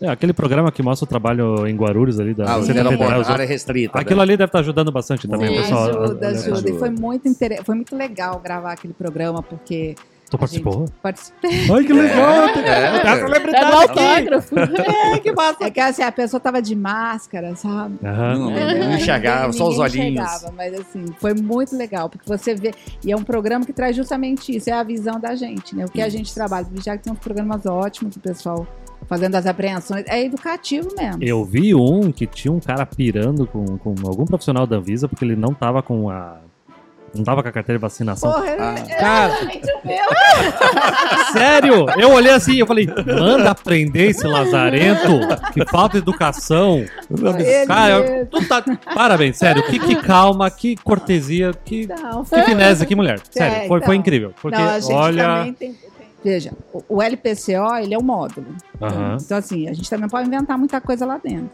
É, aquele programa que mostra o trabalho em Guarulhos ali da Ah, Receita Federal. área restrita. Aquilo né? ali deve estar ajudando bastante também, Sim, pessoal. ajuda, ajuda. E ajuda. foi muito, inter... foi muito legal gravar aquele programa, porque. Tu participou? Participei. Ai, que legal! É, é. Tá celebridade autógrafo. É, que massa! É que assim, a pessoa tava de máscara, sabe? Aham. Não, não enxergava, Ninguém- só os olhinhos. enxergava, mas assim, foi muito legal, porque você vê. E é um programa que traz justamente isso, é a visão da gente, né? O que a gente trabalha. Já que tem uns programas ótimos, o pessoal fazendo as apreensões. É educativo mesmo. Eu vi um que tinha um cara pirando com, com algum profissional da Anvisa porque ele não tava com a. Não tava com a carteira de vacinação. Porra, Ah. é Cara, sério? Eu olhei assim e eu falei, manda aprender esse lazarento, que falta educação. Ele Cara, tu tá... Parabéns, sério. Que, que calma, que cortesia, que, Não, que finesse, que mulher. Sério, É, foi, foi então. incrível. Porque, Não, a gente olha. tem- Veja, o- LPCO, ele é um módulo. Aham. Então, assim, a gente também pode inventar muita coisa lá dentro.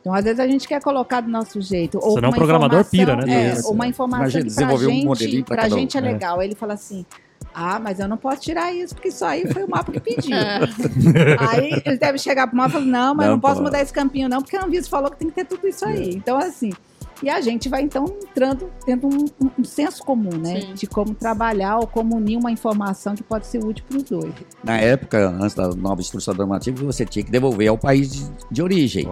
Então, às vezes, a gente quer colocar do nosso jeito. Ou Senão uma o programador pira, né, É, uma informação Imagina, que pra um gente, modelinho pra pra cada um. gente é É. legal. Aí ele fala assim, ah, mas eu não posso tirar isso, porque isso aí foi o mapa que pediu. É. Aí ele deve chegar pro mapa e falar, não, mas Não eu não posso pode. mudar esse campinho não, porque a Anvisa falou que tem que ter tudo isso aí. Então, assim, e a gente vai, então, entrando, tendo um, um- um senso comum, né? Sim. De como trabalhar ou como unir uma informação que pode ser útil para os dois. Na época, antes da nova instrução normativa, você tinha que devolver ao país de, de origem.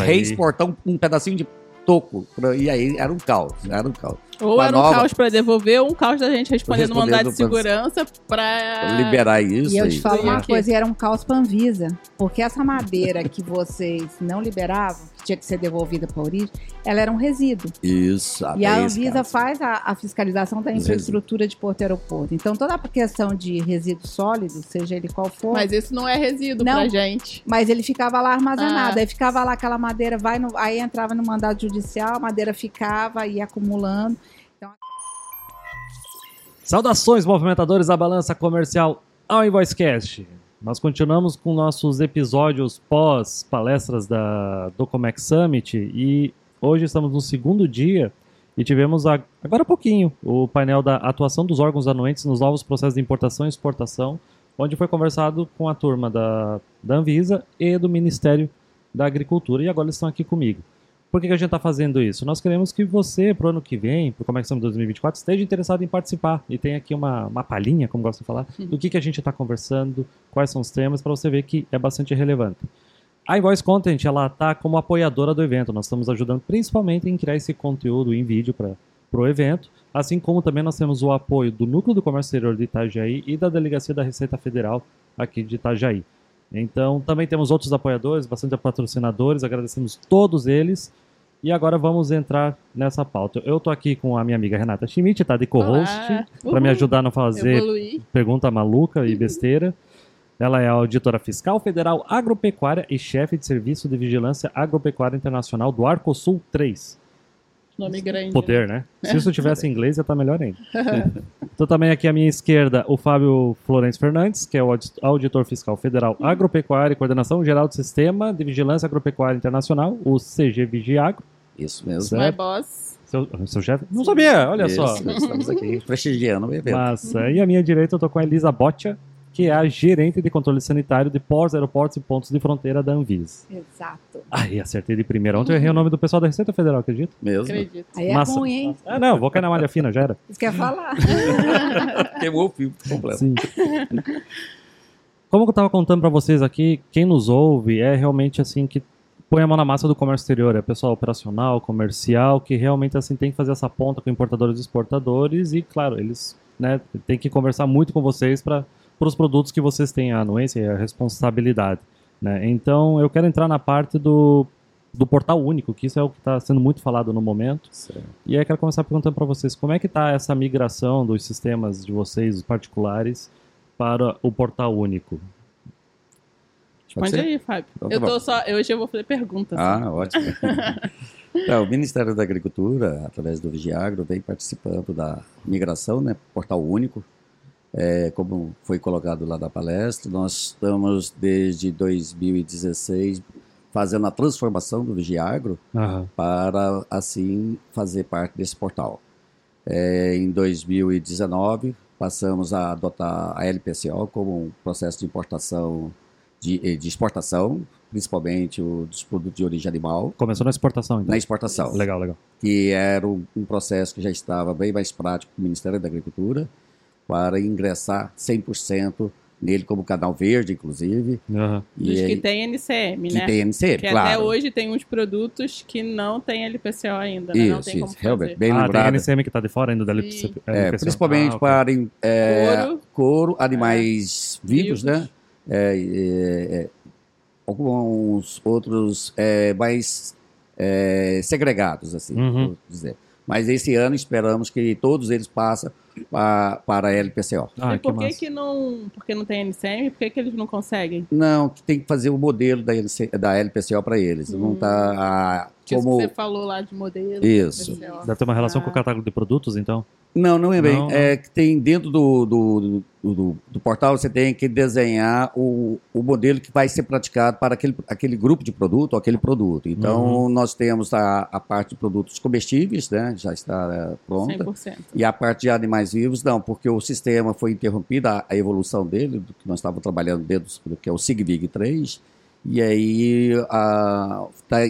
Aí. reexportar um, um pedacinho de toco. pra- E aí era um caos. Era um caos. Ou Uma era um nova- caos pra devolver, ou um caos da gente respondendo mandado de segurança pra. Liberar isso. E eu aí. te falo uma coisa, e era um caos para Anvisa. Porque essa madeira que vocês não liberavam, que tinha que ser devolvida para a origem, ela era um resíduo. Isso. e a Anvisa faz a, a fiscalização da infraestrutura de porto e aeroporto. Então, toda a questão de resíduo sólido, seja ele qual for, Mas isso não é resíduo Não. pra gente. Mas ele ficava lá armazenado. Ah. Aí ficava lá aquela madeira, vai no- aí entrava no mandado judicial, a madeira ficava, ia acumulando. Saudações, movimentadores da balança comercial ao Invoicecast. Nós continuamos com nossos episódios pós palestras da Docomex Summit e hoje estamos no segundo dia e tivemos agora há pouquinho o painel da atuação dos órgãos anuentes nos novos processos de importação e exportação, onde foi conversado com a turma da, da Anvisa e do Ministério da Agricultura e agora eles estão aqui comigo. Por que, que a gente está fazendo isso? Nós queremos que você, para o ano que vem, para o Comex Summit 2024, esteja interessado em participar. E tem aqui uma, uma palhinha, como gosto de falar, do que, que a gente está conversando, quais são os temas, para você ver que é bastante relevante. A Invoice Content, ela está como apoiadora do evento. Nós estamos ajudando principalmente em criar esse conteúdo em vídeo para o evento, assim como também nós temos o apoio do Núcleo do Comércio Exterior de Itajaí e da Delegacia da Receita Federal aqui de Itajaí. Então, também temos outros apoiadores, bastante patrocinadores, agradecemos todos eles. E agora vamos entrar nessa pauta. Eu tô aqui com a minha amiga Renata Schmidt, tá de co-host, para me ajudar a não fazer Evoluir. pergunta maluca e besteira. Ela é auditora fiscal federal agropecuária e chefe de serviço de vigilância agropecuária internacional do Arcosul 3. Nome grande. Poder, né? Se isso tivesse em inglês, ia estar melhor ainda. Tô também aqui à minha esquerda o Fábio Florencio Fernandes, que é o audi- auditor fiscal federal agropecuária e coordenação geral do Sistema de Vigilância Agropecuária Internacional, o CG Vigiagro. Isso mesmo. Certo. My boss. Seu, seu chefe? Não sabia, olha só. Isso, Estamos aqui prestigiando o evento. Massa. E à minha direita eu tô com a Elisa Boccia, que é a gerente de controle sanitário de portos, aeroportos e pontos de fronteira da Anvisa. Exato. Ai, acertei de primeira. Ontem eu errei o nome do pessoal da Receita Federal, acredito? Mesmo. Acredito. Aí é Massa. ruim, hein? Ah, não, vou cair na malha fina, já era. Isso quer falar. Queimou o fio completo. Sim. Como eu tava contando pra vocês aqui, quem nos ouve é realmente assim que põe a mão na massa do comércio exterior, é pessoal operacional, comercial, que realmente assim tem que fazer essa ponta com importadores e exportadores e, claro, eles né, têm que conversar muito com vocês para os produtos que vocês têm a anuência e a responsabilidade. Né? Então, eu quero entrar na parte do, do portal único, que isso é o que está sendo muito falado no momento. Certo. E aí eu quero começar perguntando para vocês, como é que está essa migração dos sistemas de vocês, os particulares, para o portal único? Pode Responde aí, Fábio. Então tá eu tô só. Hoje eu vou fazer perguntas. Ah, ótimo. Então, o Ministério da Agricultura, através do Vigiagro, vem participando da migração, né, portal único. É, como foi colocado lá da palestra, nós estamos desde 2016 fazendo a transformação do Vigiagro Aham. para assim fazer parte desse portal. É, em 2019 passamos a adotar a LPCO como um processo de importação de, eh, de exportação, principalmente o, dos produtos de origem animal, Começou na exportação, então. na exportação. Legal, legal. que era um, um processo que já estava bem mais prático para o Ministério da Agricultura, para ingressar 100% nele como canal verde, inclusive, Aham. e Dos que aí- tem NCM, que né? tem NCM, Que claro. até hoje tem uns produtos que não tem LPCO ainda, né? não Isso, tem como isso, Herbert, fazer. bem ah, tem lembrado. NCM que tá de fora ainda da LPC. Sim. É, principalmente Ah, para em- é, Couro. couro, animais vivos, Vivos. né? É, é, é, alguns outros é, mais é, segregados, assim, Uhum. vou dizer. Mas esse ano esperamos que todos eles passem pa- para a LPCO. Ah, e que por que, massa. que não. Porque não tem NCM? Por que, que eles não conseguem? Não, que tem que fazer o modelo da, LC da LPCO para eles. Não Hum. está Isso que como você falou lá de modelo. Isso. Deve ter uma relação Ah. com o catálogo de produtos, então? Não, não é bem. Não. É que tem dentro do, do, do, do- do portal, você tem que desenhar o, o modelo que vai ser praticado para aquele, aquele grupo de produto ou aquele produto. Então, Uhum. nós temos a, a parte de produtos comestíveis, né? Já está é, pronta. 100%. E a parte de animais vivos, não, porque o sistema foi interrompido, a, a evolução dele, do que nós estávamos trabalhando dentro do que é o SIGVIG 3, e aí está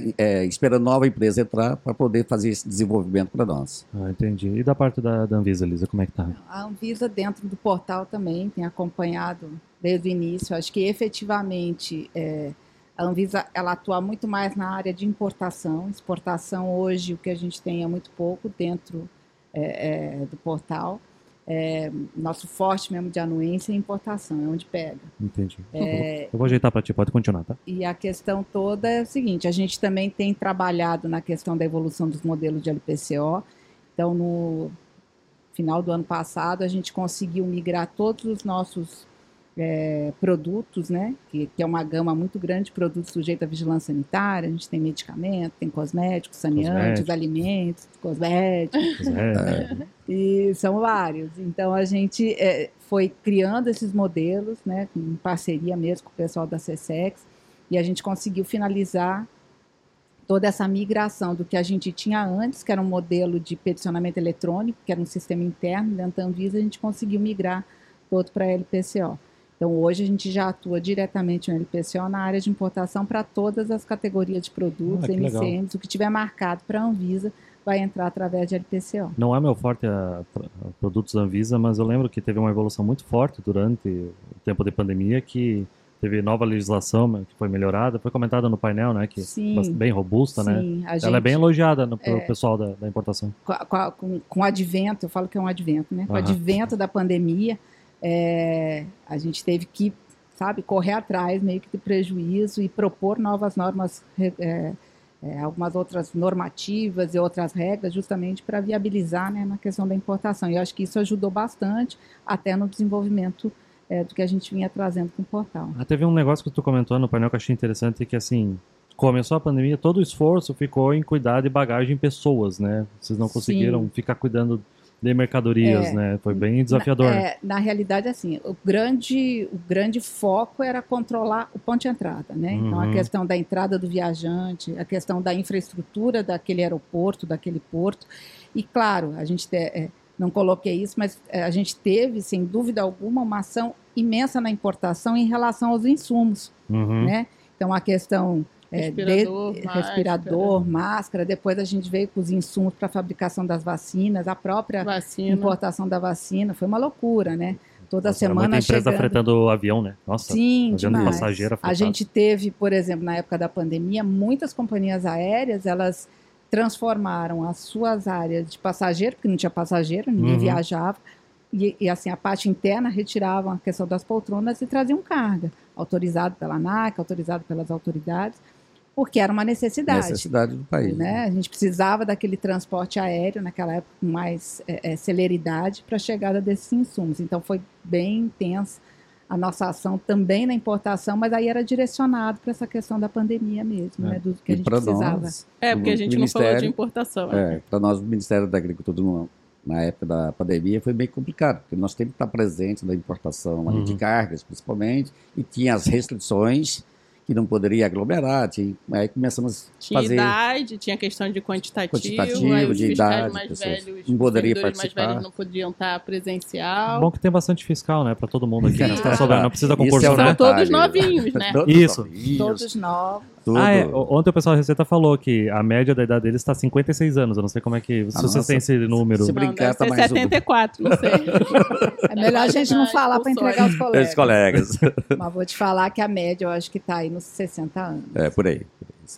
esperando nova empresa entrar para poder fazer esse desenvolvimento para nós. Ah, entendi. E da parte da, da Anvisa, Lisa, como é que tá? A Anvisa dentro do portal também tem acompanhado desde o início. Acho que efetivamente é, a Anvisa ela atua muito mais na área de importação. Exportação hoje o que a gente tem é muito pouco dentro é, é, do portal. É, nosso forte mesmo de anuência é importação, é onde pega. Entendi. É, Eu vou ajeitar pra ti, pode continuar, tá? e a questão toda é a seguinte: a gente também tem trabalhado na questão da evolução dos modelos de LPCO. Então, no final do ano passado, a gente conseguiu migrar todos os nossos é, produtos, né? Que, que é uma gama muito grande de produtos sujeitos à vigilância sanitária. A gente tem medicamento, tem cosméticos, saneantes, alimentos, cosméticos. E são vários. Então a gente é, foi criando esses modelos, né, em parceria mesmo com o pessoal da CSEX, e a gente conseguiu finalizar toda essa migração do que a gente tinha antes, que era um modelo de peticionamento eletrônico, que era um sistema interno dentro da Anvisa, a gente conseguiu migrar todo para a LPCO. Então hoje a gente já atua diretamente no LPCO na área de importação para todas as categorias de produtos, Ah, que legal. MCMs, o que tiver marcado para a Anvisa vai entrar através de LPCO. Não é meu forte a, a produtos da Anvisa, mas eu lembro que teve uma evolução muito forte durante o tempo de pandemia, que teve nova legislação né, que foi melhorada, foi comentada no painel, né, que Sim. bem robusta, né? Sim, a Ela é bem elogiada no, pelo pessoal da, da importação. com, com, com- o advento, eu falo que é um advento, né? Com o advento da pandemia, é, a gente teve que, sabe, correr atrás meio que do prejuízo e propor novas normas, é, é, algumas outras normativas e outras regras, justamente para viabilizar né, na questão da importação. E eu acho que isso ajudou bastante até no desenvolvimento é, do que a gente vinha trazendo com o portal. Ah, teve um negócio que tu comentou no painel que eu achei interessante, que assim, começou a pandemia, todo o esforço ficou em cuidar de bagagem em pessoas, né? Vocês não conseguiram Sim. ficar cuidando de mercadorias, É. né? Foi bem desafiador. Na, é, na realidade, assim, o grande, o grande foco era controlar o ponto de entrada, né? Então, a Uhum. questão da entrada do viajante, a questão da infraestrutura daquele aeroporto, daquele porto. E, claro, a gente te- é, não coloquei isso, mas é, a gente teve, sem dúvida alguma, uma ação imensa na importação em relação aos insumos, Uhum. né? Então, a questão é, de- Respirador, máscara. respirador, máscara, depois a gente veio com os insumos para a fabricação das vacinas, a própria Vacina. importação da vacina, foi uma loucura, né? Toda Nossa, era semana muita empresa chegando. fretando o avião, né? Nossa, Sim, passageiro A gente teve, por exemplo, na época da pandemia, muitas companhias aéreas, elas transformaram as suas áreas de passageiro, porque não tinha passageiro, ninguém Uhum. viajava, e, e, assim, a parte interna retiravam a questão das poltronas e traziam carga, autorizado pela ANAC, autorizado pelas autoridades, porque era uma necessidade. necessidade do país. né? A gente precisava daquele transporte aéreo naquela época com mais é, é, celeridade para a chegada desses insumos. Então foi bem intensa a nossa ação também na importação, mas aí era direcionado para essa questão da pandemia mesmo, É. né? Do que a E gente para precisava. nós, É, porque a gente não falou de importação. né? É, para nós, o Ministério da Agricultura, no- na época da pandemia, foi bem complicado, porque nós temos que estar presente na importação ali, de Uhum. cargas, principalmente, e tinha as restrições que não poderia aglomerar. Tinha, aí começamos a Tinha fazer. idade, tinha questão de quantitativo, Quantitativo, aí os de fiscais idade, mais pessoas velhos, não os poderia servidores mais participar. velhos não podiam estar presencial. Bom que tem bastante fiscal, né? Pra todo mundo aqui, né? Tá sobrando, não precisa Isso concurso, é um São né? todos novinhos, né? Todos Isso. novinhos, Todos novos. Tudo. Ah, é. Ontem o pessoal da Receita falou que a média da idade deles está 56 anos. Eu não sei como é que. Se Ah, nossa. têm esse número. Se Não, brincar, deve tá mais um. 74, não sei. É melhor a gente não falar para entregar os colegas. Os colegas. Mas vou te falar que a média eu acho que está aí nos 60 anos. É, por aí.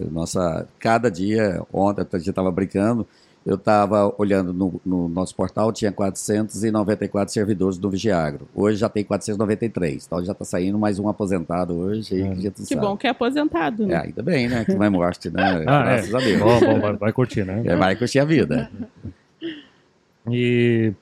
É Nossa, cada dia, ontem a gente estava brincando, eu estava olhando no, no nosso portal, tinha 494 servidores do Vigiagro. Hoje já tem 493, então já está saindo mais um aposentado hoje. É. que, gente Que bom que é aposentado, É, né? ainda bem, né? Que não é morte, né? Ah, é. Graças a Deus. Bom, bom, vai, vai curtir, né? É, vai curtir a vida. E.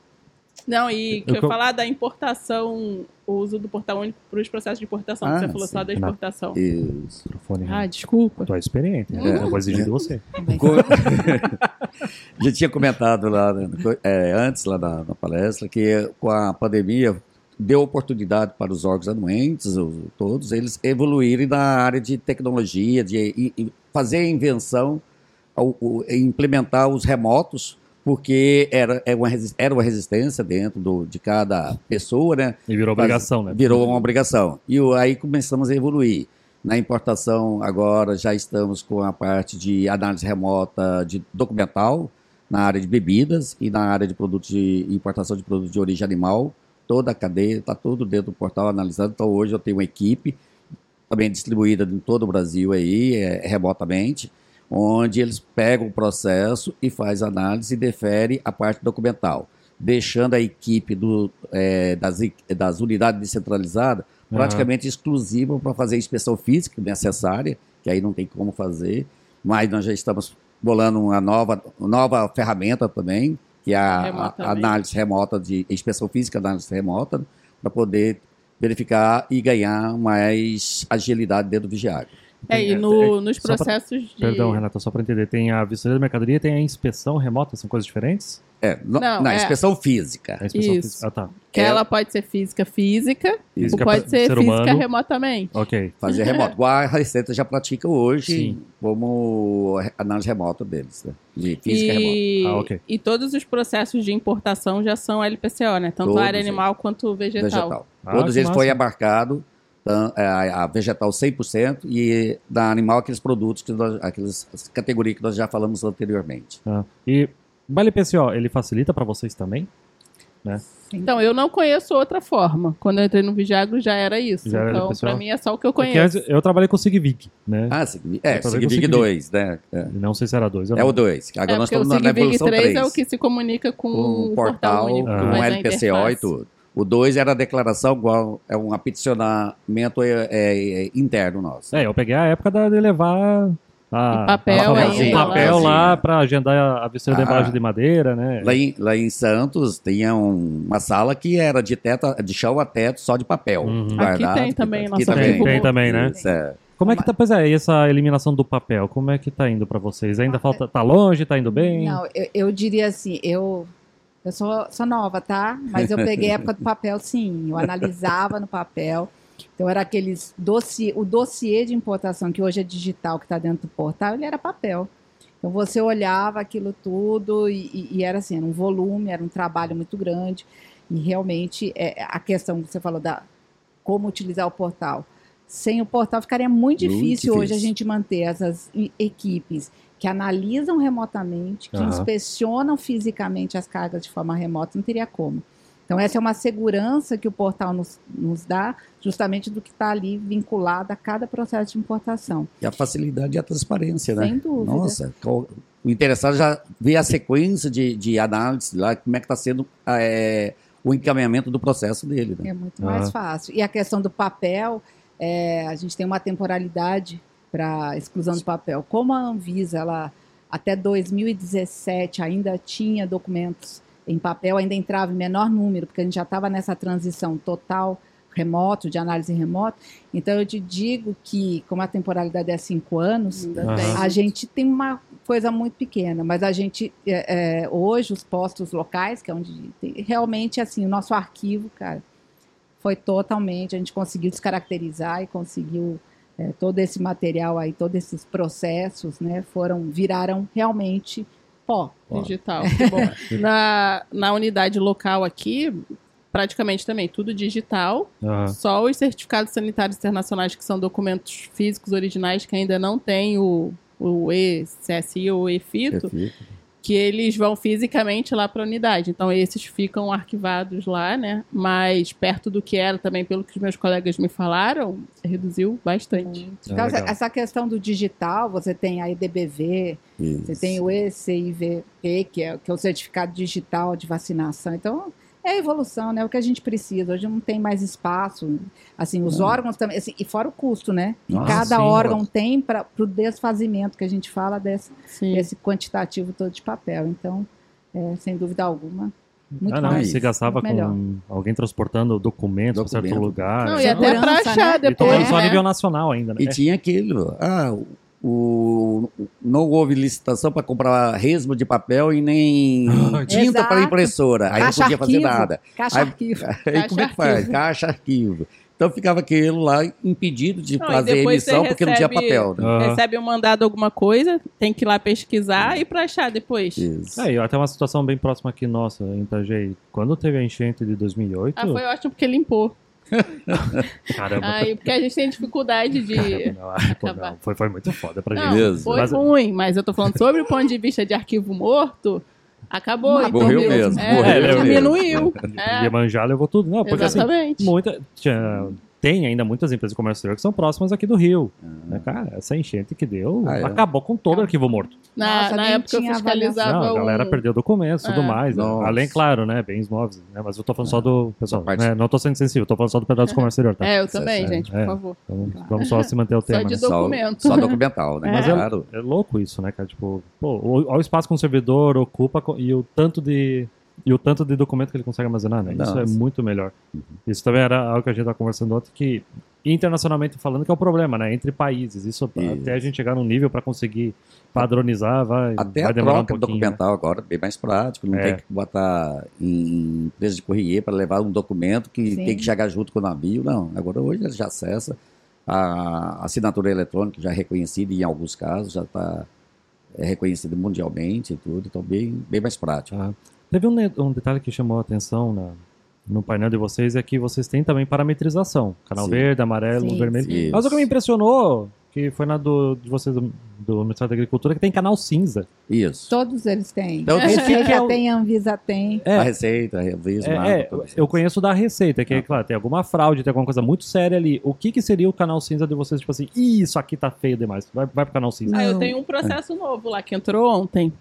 Não, e que Eu eu falar da importação, o uso do portal único para os processos de importação, que Ah, você falou só sim. da exportação. Isso. Ah, desculpa. É experiente, né? É. Eu vou exigir de você. Já tinha comentado lá né, é, antes lá na, na palestra que com a pandemia deu oportunidade para os órgãos anuentes, os- todos eles evoluírem na área de tecnologia, de i- fazer a invenção, ao- o- implementar os remotos, porque era, é uma, era uma resistência dentro do- de cada pessoa, né? E virou obrigação, né? Virou uma obrigação. E aí começamos a evoluir. Na importação, agora já estamos com a parte de análise remota de documental, na área de bebidas e na área de produtos de importação de produtos de origem animal. Toda a cadeia, está tudo dentro do portal analisado. Então hoje eu tenho uma equipe também distribuída em todo o Brasil aí, é, remotamente, onde eles pegam o processo e faz análise e defere a parte documental, deixando a equipe do, é, das, das unidades descentralizadas praticamente exclusiva para fazer a inspeção física necessária, que aí não tem como fazer, mas nós já estamos bolando uma nova, nova ferramenta também, que é a, a Remotamente. análise remota de inspeção física, análise remota, para poder verificar e ganhar mais agilidade dentro do vigiário. É, e É, no- é, nos só pra- processos de. Perdão, Renata, só para entender. Tem a vistoria da mercadoria e tem a inspeção remota, são coisas diferentes? É, no- Não, na é. inspeção física. A inspeção Isso. física- Ah, tá. Que É. ela pode ser física física, Física ou pode pra- ser, ser física humano. remotamente. Ok. Fazer remoto. Igual a Receita já pratica hoje Sim. como análise remota deles, né? De física remota. E, Ah, ok. e todos os processos de importação já são LPCO, né? Tanto Todos, a área animal quanto vegetal. vegetal. Ah, Todos eles massa. foi abarcado, tan- é, a, vegetal 100% e da animal aqueles produtos, que nós, aquelas categorias que nós já falamos anteriormente. Ah. E o LPCO, ele facilita para vocês também? Então, eu não conheço outra forma. Quando eu entrei no Vigiagro já era isso. Já era então, pra mim é só o que eu Porque conheço. eu trabalhei com o SIGVIG, né? Ah, Sig- é, Sigvig consegui. 2, né? É, Não sei se era dois. eu é não. o 2. Agora é, nós porque o estamos na, na SIGVIG evolução 3 3. é o que se comunica com, com o o portal, único, com Ah. o faz a LPCO e tudo. O 2 era a declaração igual, é um apicionamento é, é, é, interno nosso. É, eu peguei a época da, de levar a, papel a- ainda, um papel lá. para agendar a, a vistoria da Ah. embalagem de madeira, né? Lá em, lá em Santos tinha um- uma sala que era de teto, de chão a teto, só de papel. Uhum. guardado. Aqui tem também, Aqui nossa também. Tem, tem também, né? É. Como é que tá, pois é, e essa eliminação do papel, como é que tá indo para vocês? Ainda falta, tá longe, tá indo bem? Não, eu, eu diria assim, eu, eu sou, sou nova, tá? Mas eu peguei a época do papel, sim. Eu analisava no papel. Então era aqueles dossiê, o dossiê de importação que hoje é digital, que está dentro do portal, ele era papel. Então você olhava aquilo tudo e, e- e era assim, era um volume, era um trabalho muito grande. E realmente é, a questão que você falou da como utilizar o portal. Sem o portal ficaria muito Muito difícil, hoje a difícil. gente manter essas equipes que analisam remotamente, que Aham. inspecionam fisicamente as cargas de forma remota, não teria como. Então, essa é uma segurança que o portal nos, nos dá, justamente do que está ali vinculado a cada processo de importação. E a facilidade e a transparência, né? Sem dúvida. Nossa, o interessado já vê a sequência de, de análise lá, como é que está sendo é, o encaminhamento do processo dele, né? É muito mais fácil. E a questão do papel, é, a gente tem uma temporalidade para exclusão do papel. Como a Anvisa, ela até 2017 ainda tinha documentos em papel, ainda entrava em menor número, porque a gente já estava nessa transição total remoto, de análise remota. Então eu te digo que, como a temporalidade é cinco anos, tem. a gente tem uma coisa muito pequena, mas a gente, é, é, hoje, os postos locais, que é onde tem, realmente, assim, o nosso arquivo, cara, foi totalmente, a gente conseguiu descaracterizar e conseguiu é, todo esse material aí, todos esses processos, né, foram viraram realmente pó. Digital. que bom. na, na unidade local aqui, praticamente também tudo digital. Aham. Só os certificados sanitários internacionais, que são documentos físicos originais que ainda não têm o, o ECSI ou EFITO, Perfeito. Que eles vão fisicamente lá para a unidade. Então, esses ficam arquivados lá, né? Mas perto do que era também, pelo que os meus colegas me falaram, reduziu bastante. Então, essa, legal. essa questão do digital, você tem a EDBV, você Isso. tem o ECIVP, que é, que é o certificado digital de vacinação. Então, é a evolução, né? O que a gente precisa. Hoje não tem mais espaço. Assim, os Não. órgãos também. assim, e fora o custo, né? Nossa, cada sim, órgão nossa. tem para o desfazimento, que a gente fala desse, Sim. desse quantitativo todo de papel. Então, é, sem dúvida alguma, muito Ah, não, mais. se gastava muito melhor. com alguém transportando documentos para certo lugar. Não, e até para achar né? E depois. falando só a né? nível nacional ainda, né? E tinha aquilo. Ah, o, não houve licitação para comprar resmo de papel e nem Ah, tinta para impressora. Aí não Caixa podia fazer arquivo. nada. Caixa Aí- arquivo. Aí como é que faz? Caixa arquivo. Então ficava aquilo lá impedido de Não, fazer emissão você porque não tinha recebe- papel. Né? Aham. Recebe um mandado alguma coisa, tem que ir lá pesquisar e para achar depois. Isso. É, e até uma situação bem próxima aqui nossa, em Itajaí. Quando teve a enchente de 2008, Ah, foi ótimo porque limpou. caramba. Aí, porque a gente tem dificuldade de. Não, ah, pô, não, foi, foi muito foda pra Não, gente. Mesmo. foi Mas- ruim, mas eu tô falando sobre o ponto de vista de arquivo morto, acabou. Morreu entendeu? mesmo, É, morreu mesmo. diminuiu. É, Iemanjá levou tudo. Não, porque assim, exatamente. muita, tinha- tem ainda muitas empresas de comércio exterior que são próximas aqui do Rio. né, cara, essa enchente que deu Ah, é. acabou com todo o arquivo morto. na Nossa, na época eu fiscalizava Não, a galera um- perdeu documentos e tudo É. mais. né? Além, claro, né? Bens móveis. Né? Mas eu tô falando só do. Pessoal, né, não tô sendo sensível, tô falando só do pedaço do comércio exterior, tá? É, eu também, certo. gente, por É. favor. Então, Claro. vamos só se manter o Só tema. de né? documento. Só, só documental, né? É. Mas é- Claro. É louco isso, né, cara? Tipo, pô, olha o espaço que um servidor ocupa e o tanto de. E o tanto de documento que ele consegue armazenar, né? Isso Nossa. é muito melhor. Isso também era algo que a gente estava conversando ontem, que internacionalmente falando que é o problema, né? Entre países. Isso, Isso. até a gente chegar num nível para conseguir padronizar, vai, Até vai a demorar um troca pouquinho. né? documental agora é bem mais prático, não É. tem que botar em empresa de correia para levar um documento que Sim. tem que chegar junto com o navio, não. Agora hoje ele já acessa a assinatura eletrônica já é reconhecida e em alguns casos já está é reconhecida mundialmente e tudo, então bem, bem mais prático. Ah, teve um, um detalhe que chamou a atenção na- no painel de vocês, é que vocês têm também parametrização. Canal Sim. verde, amarelo, Sim, vermelho. sim. Mas o que me impressionou, que foi na do, de vocês do, do Ministério da Agricultura, que tem canal cinza. Isso. Todos eles têm. Então, Receita que que é o- tem, Anvisa tem. É, A receita, a revista, É, é, eu conheço da Receita, que, é Ah. claro, tem alguma fraude, tem alguma coisa muito séria ali. O que, que seria o canal cinza de vocês? Tipo assim, "Ih, isso aqui tá feio demais. Vai, vai pro canal cinza. Ah, eu tenho um processo novo lá que entrou ontem.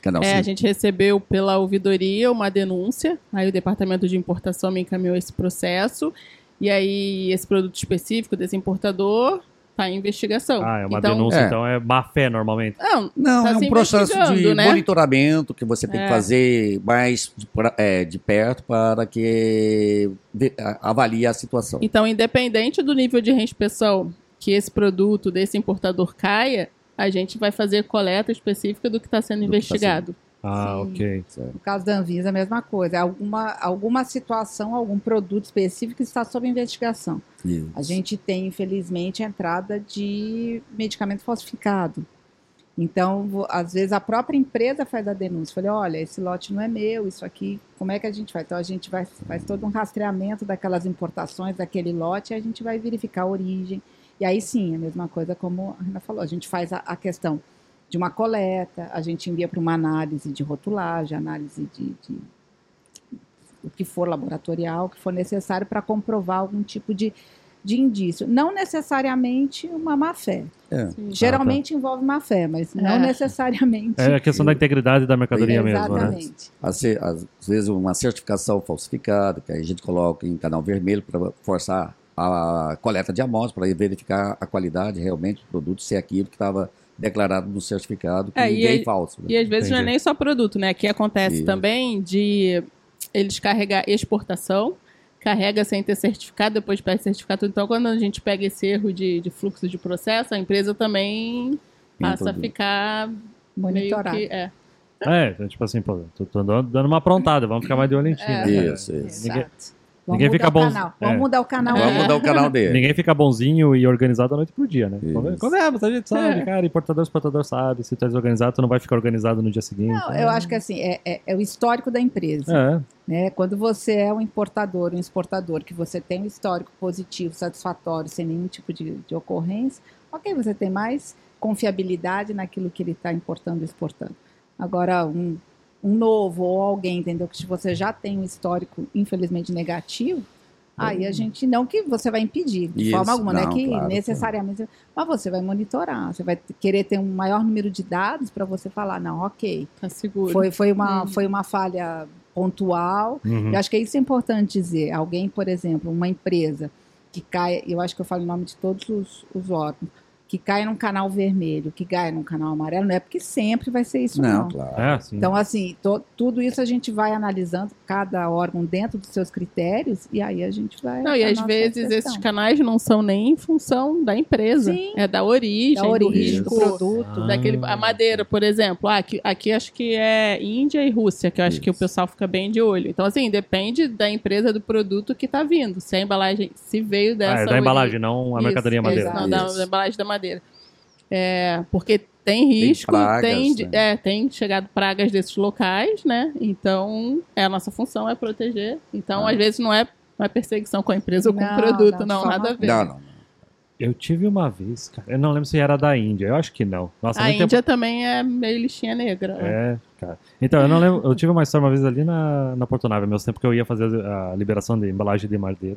Canal É, a gente recebeu pela ouvidoria uma denúncia, aí o departamento de importação me encaminhou esse processo, e aí esse produto específico desse importador está em investigação. Ah, é uma então, denúncia, É. então é má fé normalmente. Não, Não, tá é um processo de né? monitoramento que você tem É. que fazer mais de, pra- é, de perto para que avalie a situação. Então, independente do nível de reinspeção que esse produto desse importador caia, a gente vai fazer coleta específica do que está sendo Do que tá investigado. Ah, Sim. ok. No caso da Anvisa, a mesma coisa. Alguma, alguma situação, algum produto específico está sob investigação. Isso. A gente tem, infelizmente, a entrada de medicamento falsificado. Então, às vezes, a própria empresa faz a denúncia. Fala, olha, esse lote não é meu, isso aqui, como é que a gente faz? Então, a gente vai, faz todo um rastreamento daquelas importações daquele lote e a gente vai verificar a origem. E aí, sim, a mesma coisa como a Rina falou. A gente faz a, a questão de uma coleta, a gente envia para uma análise de rotulagem, análise de, de o que for laboratorial, o que for necessário para comprovar algum tipo de, de indício. Não necessariamente uma má fé. É. Geralmente envolve má fé, mas não É. necessariamente. É a questão da integridade da mercadoria mesmo, né? Exatamente. Às, ve- às vezes uma certificação falsificada, que a gente coloca em canal vermelho para forçar a coleta de amostras, para verificar a qualidade realmente do produto, se é aquilo que estava declarado no certificado, que É, e veio aí- falso. né? E às vezes não é Entendi. nem só produto, né? Aqui acontece Isso. também de eles carregar exportação, carrega sem ter certificado, depois pede certificado. Então, quando a gente pega esse erro de, de fluxo de processo, a empresa também passa a Entendi. ficar que... É. É, então, tipo assim, pô, tô, tô dando dando uma aprontada, vamos ficar mais de olho em ti, É. né? Isso, isso. Ninguém-. Vamos Ninguém mudar fica o bom- canal. é. Vamos mudar o canal. Vamos mudar o canal dele. Ninguém fica bonzinho e organizado da noite pro dia, né? Isso. Convenhamos, a gente sabe, É. cara. Importador, exportador sabe. Se tu é desorganizado, tu não vai ficar organizado no dia seguinte. Não, eu acho que assim, é, é- é o histórico da empresa. É. né? Quando você é um importador, um exportador, que você tem um histórico positivo, satisfatório, sem nenhum tipo de, de ocorrência, ok, você tem mais confiabilidade naquilo que ele está importando e exportando. Agora, um, um novo ou alguém, entendeu, que você já tem um histórico, infelizmente, negativo, aí a gente, não que você vai impedir, de Isso, forma alguma, não é não, que claro, necessariamente, mas você vai monitorar, você vai querer ter um maior número de dados para você falar, não, ok, Tá seguro. foi, foi, uma, Hum. foi uma falha pontual, Uhum. eu acho que isso é importante dizer. Alguém, por exemplo, uma empresa que cai, eu acho que eu falo em nome de todos os, os órgãos, que cai num canal vermelho, que cai num canal amarelo, não é porque sempre vai ser isso, não. Não, claro. É. Então, assim, to- tudo isso a gente vai analisando, cada órgão dentro dos seus critérios, e aí a gente vai. Não, e às vezes questão. esses canais não são nem em função da empresa. Sim. É da origem, da do origem do risco. produto. Ah. Daquele, a madeira, por exemplo. Ah, aqui, aqui acho que é Índia e Rússia, que eu acho que o Isso. pessoal fica bem de olho. Então, assim, depende da empresa do produto que tá vindo. Se a embalagem, se veio dessa. Ah, é da origem- embalagem, não a Isso, mercadoria madeira. exato. Não, da, Isso. da embalagem da madeira. É, porque tem risco, pragas, tem, né? é, tem chegado pragas desses locais, né? Então, é, a nossa função é proteger. Então, Ah. às vezes, não é, não é perseguição com a empresa ou com o produto, não, não, nada a ver. Não, não. Eu tive uma vez, cara. Eu não lembro se era da Índia. Eu acho que não. Nossa, A Índia também é meio lixinha negra. tempo. né? É, cara. Então, eu não lembro. Eu tive uma história uma vez ali na, na Porto Nave, meus tempos que eu ia fazer a liberação de embalagem de madeira.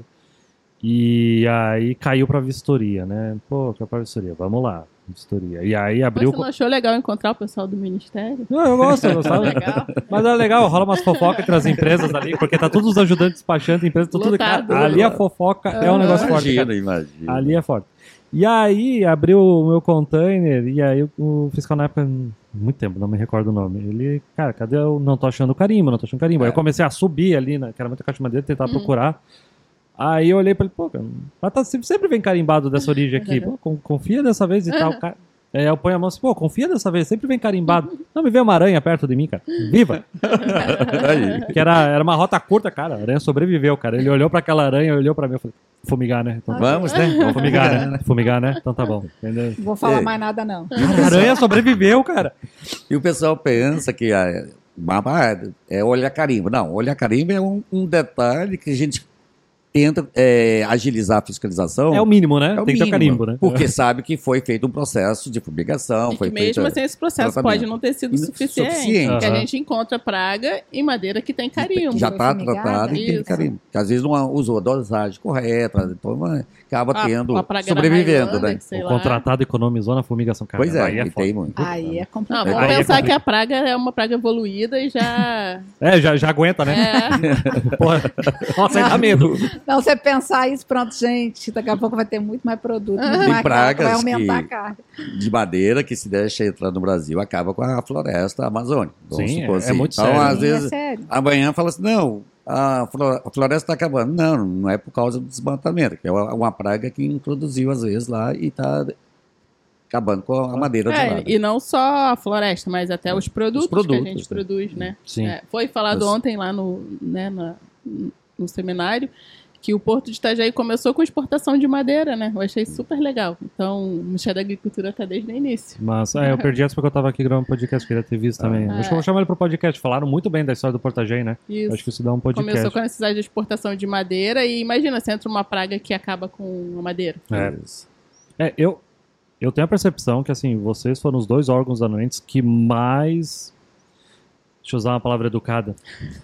E aí caiu pra vistoria, né? Pô, caiu pra vistoria. Vamos lá, vistoria. E aí abriu. você não achou legal encontrar o pessoal do Ministério? Não, eu gosto, eu gostava. Legal. Mas é legal, rola umas fofocas entre as empresas ali, porque tá todos os ajudantes despachantes, empresas, tá tudo. Lotado. Cara, ali a fofoca é um negócio forte. cara. Imagina, imagina. Ali é forte. E aí abriu o meu container e aí o- o fiscal na época, muito tempo, não me recordo o nome. Ele, cara, cadê eu não tô achando carimbo, não tô achando carimbo. Aí eu É. comecei a subir ali, na, que era muita caixa de madeira, tentar Uhum. procurar. Aí eu olhei pra ele, pô, cara, mas tá, sempre sempre vem carimbado dessa origem aqui. Pô, con- confia dessa vez e tal. Cara. Aí eu ponho a mão assim, pô, confia dessa vez, sempre vem carimbado. Não me vê uma aranha perto de mim, cara. Viva! Aí. Que era, era uma rota curta, cara. A aranha sobreviveu, cara. Ele olhou pra aquela aranha, olhou pra mim e falei, fumigar, né? Então, Vamos, né? Vamos fumigar, né? Fumigar, né? Então tá bom. Entendeu? Não vou falar Ei. mais nada, não. Cara, a aranha sobreviveu, cara. E o pessoal pensa que a, ah, é olhar carimbo. Não, olhar carimbo é um, um detalhe que a gente tenta é, agilizar a fiscalização. É o mínimo, né? É o Tem que ter o mínimo, carimbo, né? Porque sabe que foi feito um processo de fumigação. E foi que mesmo assim esse processo tratamento. pode não ter sido suficiente. suficiente. Porque a Aham. gente encontra praga em madeira que tem carimbo. já está tratado e tem carimbo. Porque às vezes não usou a dosagem correta, então vai- acaba A- tendo, a sobrevivendo, né? que O lá. contratado economizou na fumigação, cara. Pois é, Aí e foda. tem muito. Aí é Não, complicado. vamos Aí é pensar complicado. que a praga é uma praga evoluída e já. É, já, já aguenta, né? é, Porra. Nossa, aí dá medo. Não, você pensar isso, pronto, gente, daqui a pouco vai ter muito mais produto, muito Tem mais carga, vai pragas aumentar que- a carga. de madeira que se deixa entrar no Brasil acaba com a floresta amazônica. Vamos Sim, supor é- assim. é muito então, sério. às Sim, vezes, é sério. amanhã fala assim, não, a flo- a floresta está acabando. Não, não é por causa do desmatamento, que é uma praga que introduziu às vezes lá e está acabando com a madeira de é, lá. e não só a floresta, mas até os produtos, que a produtos, gente né? produz, né? Sim. É, foi falado Mas- ontem lá no, né, na- no seminário que o Porto de Itajaí começou com exportação de madeira, né? Eu achei super legal. Então, o Ministério da Agricultura está desde o início. Mas é, eu perdi essa porque eu tava aqui gravando podcast, queria ter visto também. Ah. Acho que eu vou chamar ele pro podcast. Falaram muito bem da história do Portagem, né? Isso. Acho que isso dá um podcast. Começou com a necessidade de exportação de madeira e imagina se entra uma praga que acaba com a madeira. É. Isso. É, eu, eu tenho a percepção que, assim, vocês foram os dois órgãos anuentes que mais. Deixa eu usar uma palavra educada.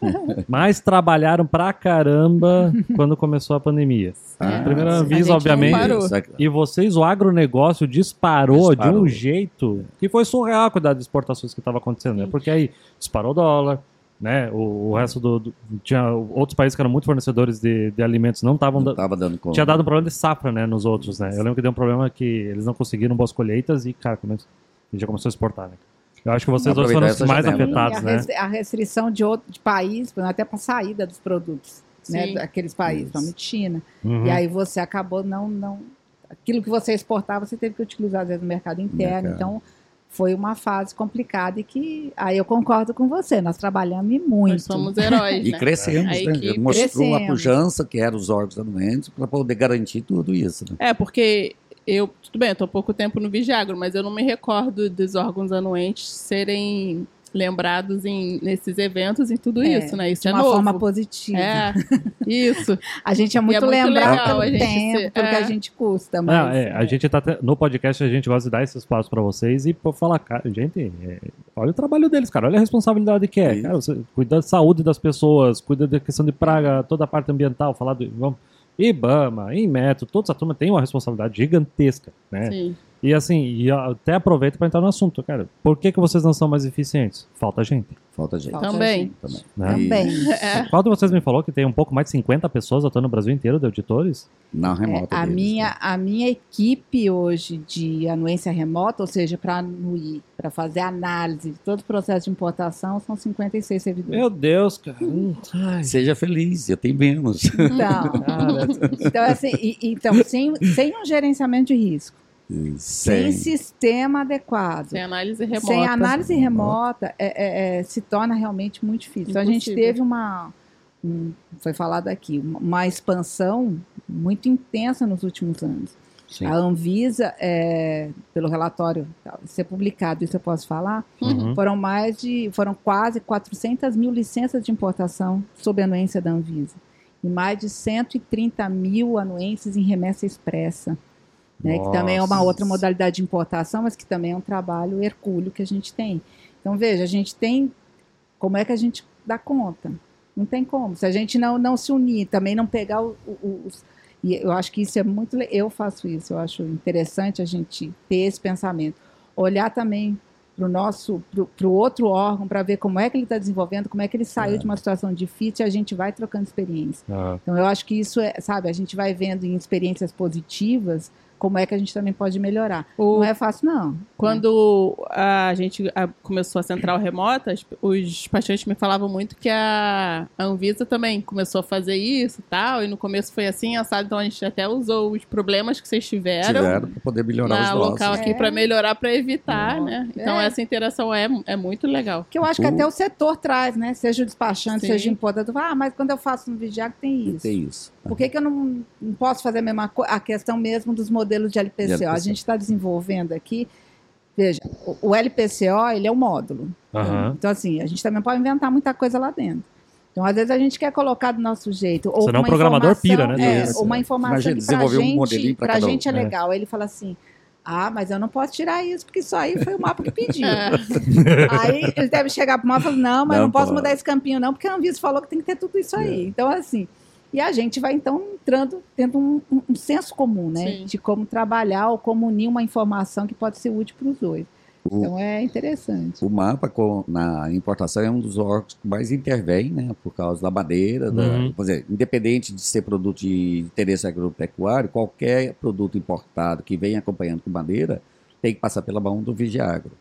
mais trabalharam pra caramba quando começou a pandemia. Ah, Primeiro a aviso, obviamente. E vocês, o agronegócio disparou, de Disparou. um jeito que foi surreal a quantidade de exportações que estava acontecendo, né? Porque aí disparou o dólar, né? O, o resto do, do- Tinha outros países que eram muito fornecedores de, de alimentos, não estavam. Da- dando conta. Tinha dado um problema de safra, né? Nos outros, né? Eu lembro que deu um problema que eles não conseguiram boas colheitas e, cara, come... e já começou a exportar, né? Eu acho que vocês dois foram os mais janela. afetados, Sim, a, né? a restrição de outro de país, exemplo, até para saída dos produtos, né, Sim. daqueles países, principalmente China. Uhum. E aí você acabou não, não, aquilo que você exportava, você teve que utilizar às vezes no mercado interno. Mercado. Então foi uma fase complicada e que aí eu concordo com você, nós trabalhamos e muito. Nós somos heróis, E né? crescemos, A né? Mostrou a crescemos. pujança que eram os órgãos anuentes para poder garantir tudo isso. Né? É, porque eu, tudo bem, eu tô há pouco tempo no Vigiagro, mas eu não me recordo dos órgãos anuentes serem lembrados em, nesses eventos e tudo É, isso, né? Isso de é uma novo. forma positiva. É, isso. A gente é muito, muito lembrado legal pelo a gente tempo, ser- porque é. a gente custa, Não, mas é, a gente tá no podcast a gente de dar esse espaço pra vocês e pô, falar, cara, gente, é, olha o trabalho deles, cara, olha a responsabilidade que é, cara, você cuida da saúde das pessoas, cuida da questão de praga, toda a parte ambiental, falar do vamos, IBAMA, Inmetro, toda essa turma tem uma responsabilidade gigantesca, né? Sim. E assim, e até aproveito pra entrar no assunto, cara, por que que vocês não são mais eficientes? Falta gente, Falta gente. Falta Também. gente. Também. né? Também. É. Qual de vocês me falou que tem um pouco mais de 50 pessoas atuando no Brasil inteiro de auditores? Na É, remota. a, deles, minha, né? a minha equipe hoje de anuência remota, ou seja, para anuir, para fazer análise de todo o processo de importação, são 56 servidores. Meu Deus, cara. Ai. Seja feliz, eu tenho menos. Então, então, assim, e- então sem, sem um gerenciamento de risco, sem, Sem. sistema adequado, Sem análise remota. sem análise remota, é- é- é, se torna realmente muito difícil. Então, a gente teve uma, um- foi falado aqui, uma- expansão muito intensa nos últimos anos. Sim. A Anvisa, é, pelo relatório ser publicado, isso eu posso falar, Uhum. foram mais de, foram quase 400 mil licenças de importação sob anuência da Anvisa e mais de 130 mil anuências em remessa expressa, né, que também é uma outra modalidade de importação, mas que também é um trabalho hercúleo que a gente tem. Então veja, a gente tem, como é que a gente dá conta? Não tem como. Se a gente não, não se unir, também não pegar o- o- os e eu acho que isso é muito. Eu faço isso, eu acho interessante a gente ter esse pensamento. Olhar também para o nosso, para o outro órgão, para ver como é que ele está desenvolvendo, como é que ele saiu de uma situação difícil e a gente vai trocando experiência. Ah, Então, eu acho que isso é, sabe, a gente vai vendo em experiências positivas como é que a gente também pode melhorar. O- Não é fácil, não. Quando a gente a- começou a central remota, os despachantes me falavam muito que a, a Anvisa também começou a fazer isso e tal, e no começo foi assim, assado, então a gente até usou os problemas que vocês tiveram, Tiveram para poder melhorar na os nossos. local aqui É. para melhorar, para evitar, né? Então É. essa interação é, é muito legal. Que eu acho que O- até o setor traz, né? Seja o despachante, Sim. seja o importador. Ah, mas quando eu faço no Vigiac tem isso. Tem isso. Por que, que eu não, não posso fazer a mesma coisa? A questão mesmo dos modelos de LPCO. De A LPCO. gente está desenvolvendo aqui. Veja, o, o LPCO ele é um módulo. Aham. Então, assim, a gente também pode inventar muita coisa lá dentro. Então, às vezes, a gente quer colocar do nosso jeito. Ou Senão uma o programador informação- pira, né, É, disso. uma informação Imagina, que pra um gente, modelinho pra pra cada um. gente é É. legal. Aí ele fala assim, ah, mas eu não posso tirar isso, porque isso aí foi o mapa que pediu. É. Aí ele deve chegar pro mapa e falar, não, mas Não não, posso pode. mudar esse campinho não, porque a Anvisa falou que tem que ter tudo isso aí. Então, assim, e a gente vai então entrando, tendo um, um- um senso comum, né? Sim. De como trabalhar ou como unir uma informação que pode ser útil para os dois. O- Então é interessante. O mapa com- na importação é um dos órgãos que mais intervém, né, por causa da madeira, da- Uhum. por exemplo, independente de ser produto de interesse agropecuário, qualquer produto importado que vem acompanhando com madeira tem que passar pela mão do Vigiagro.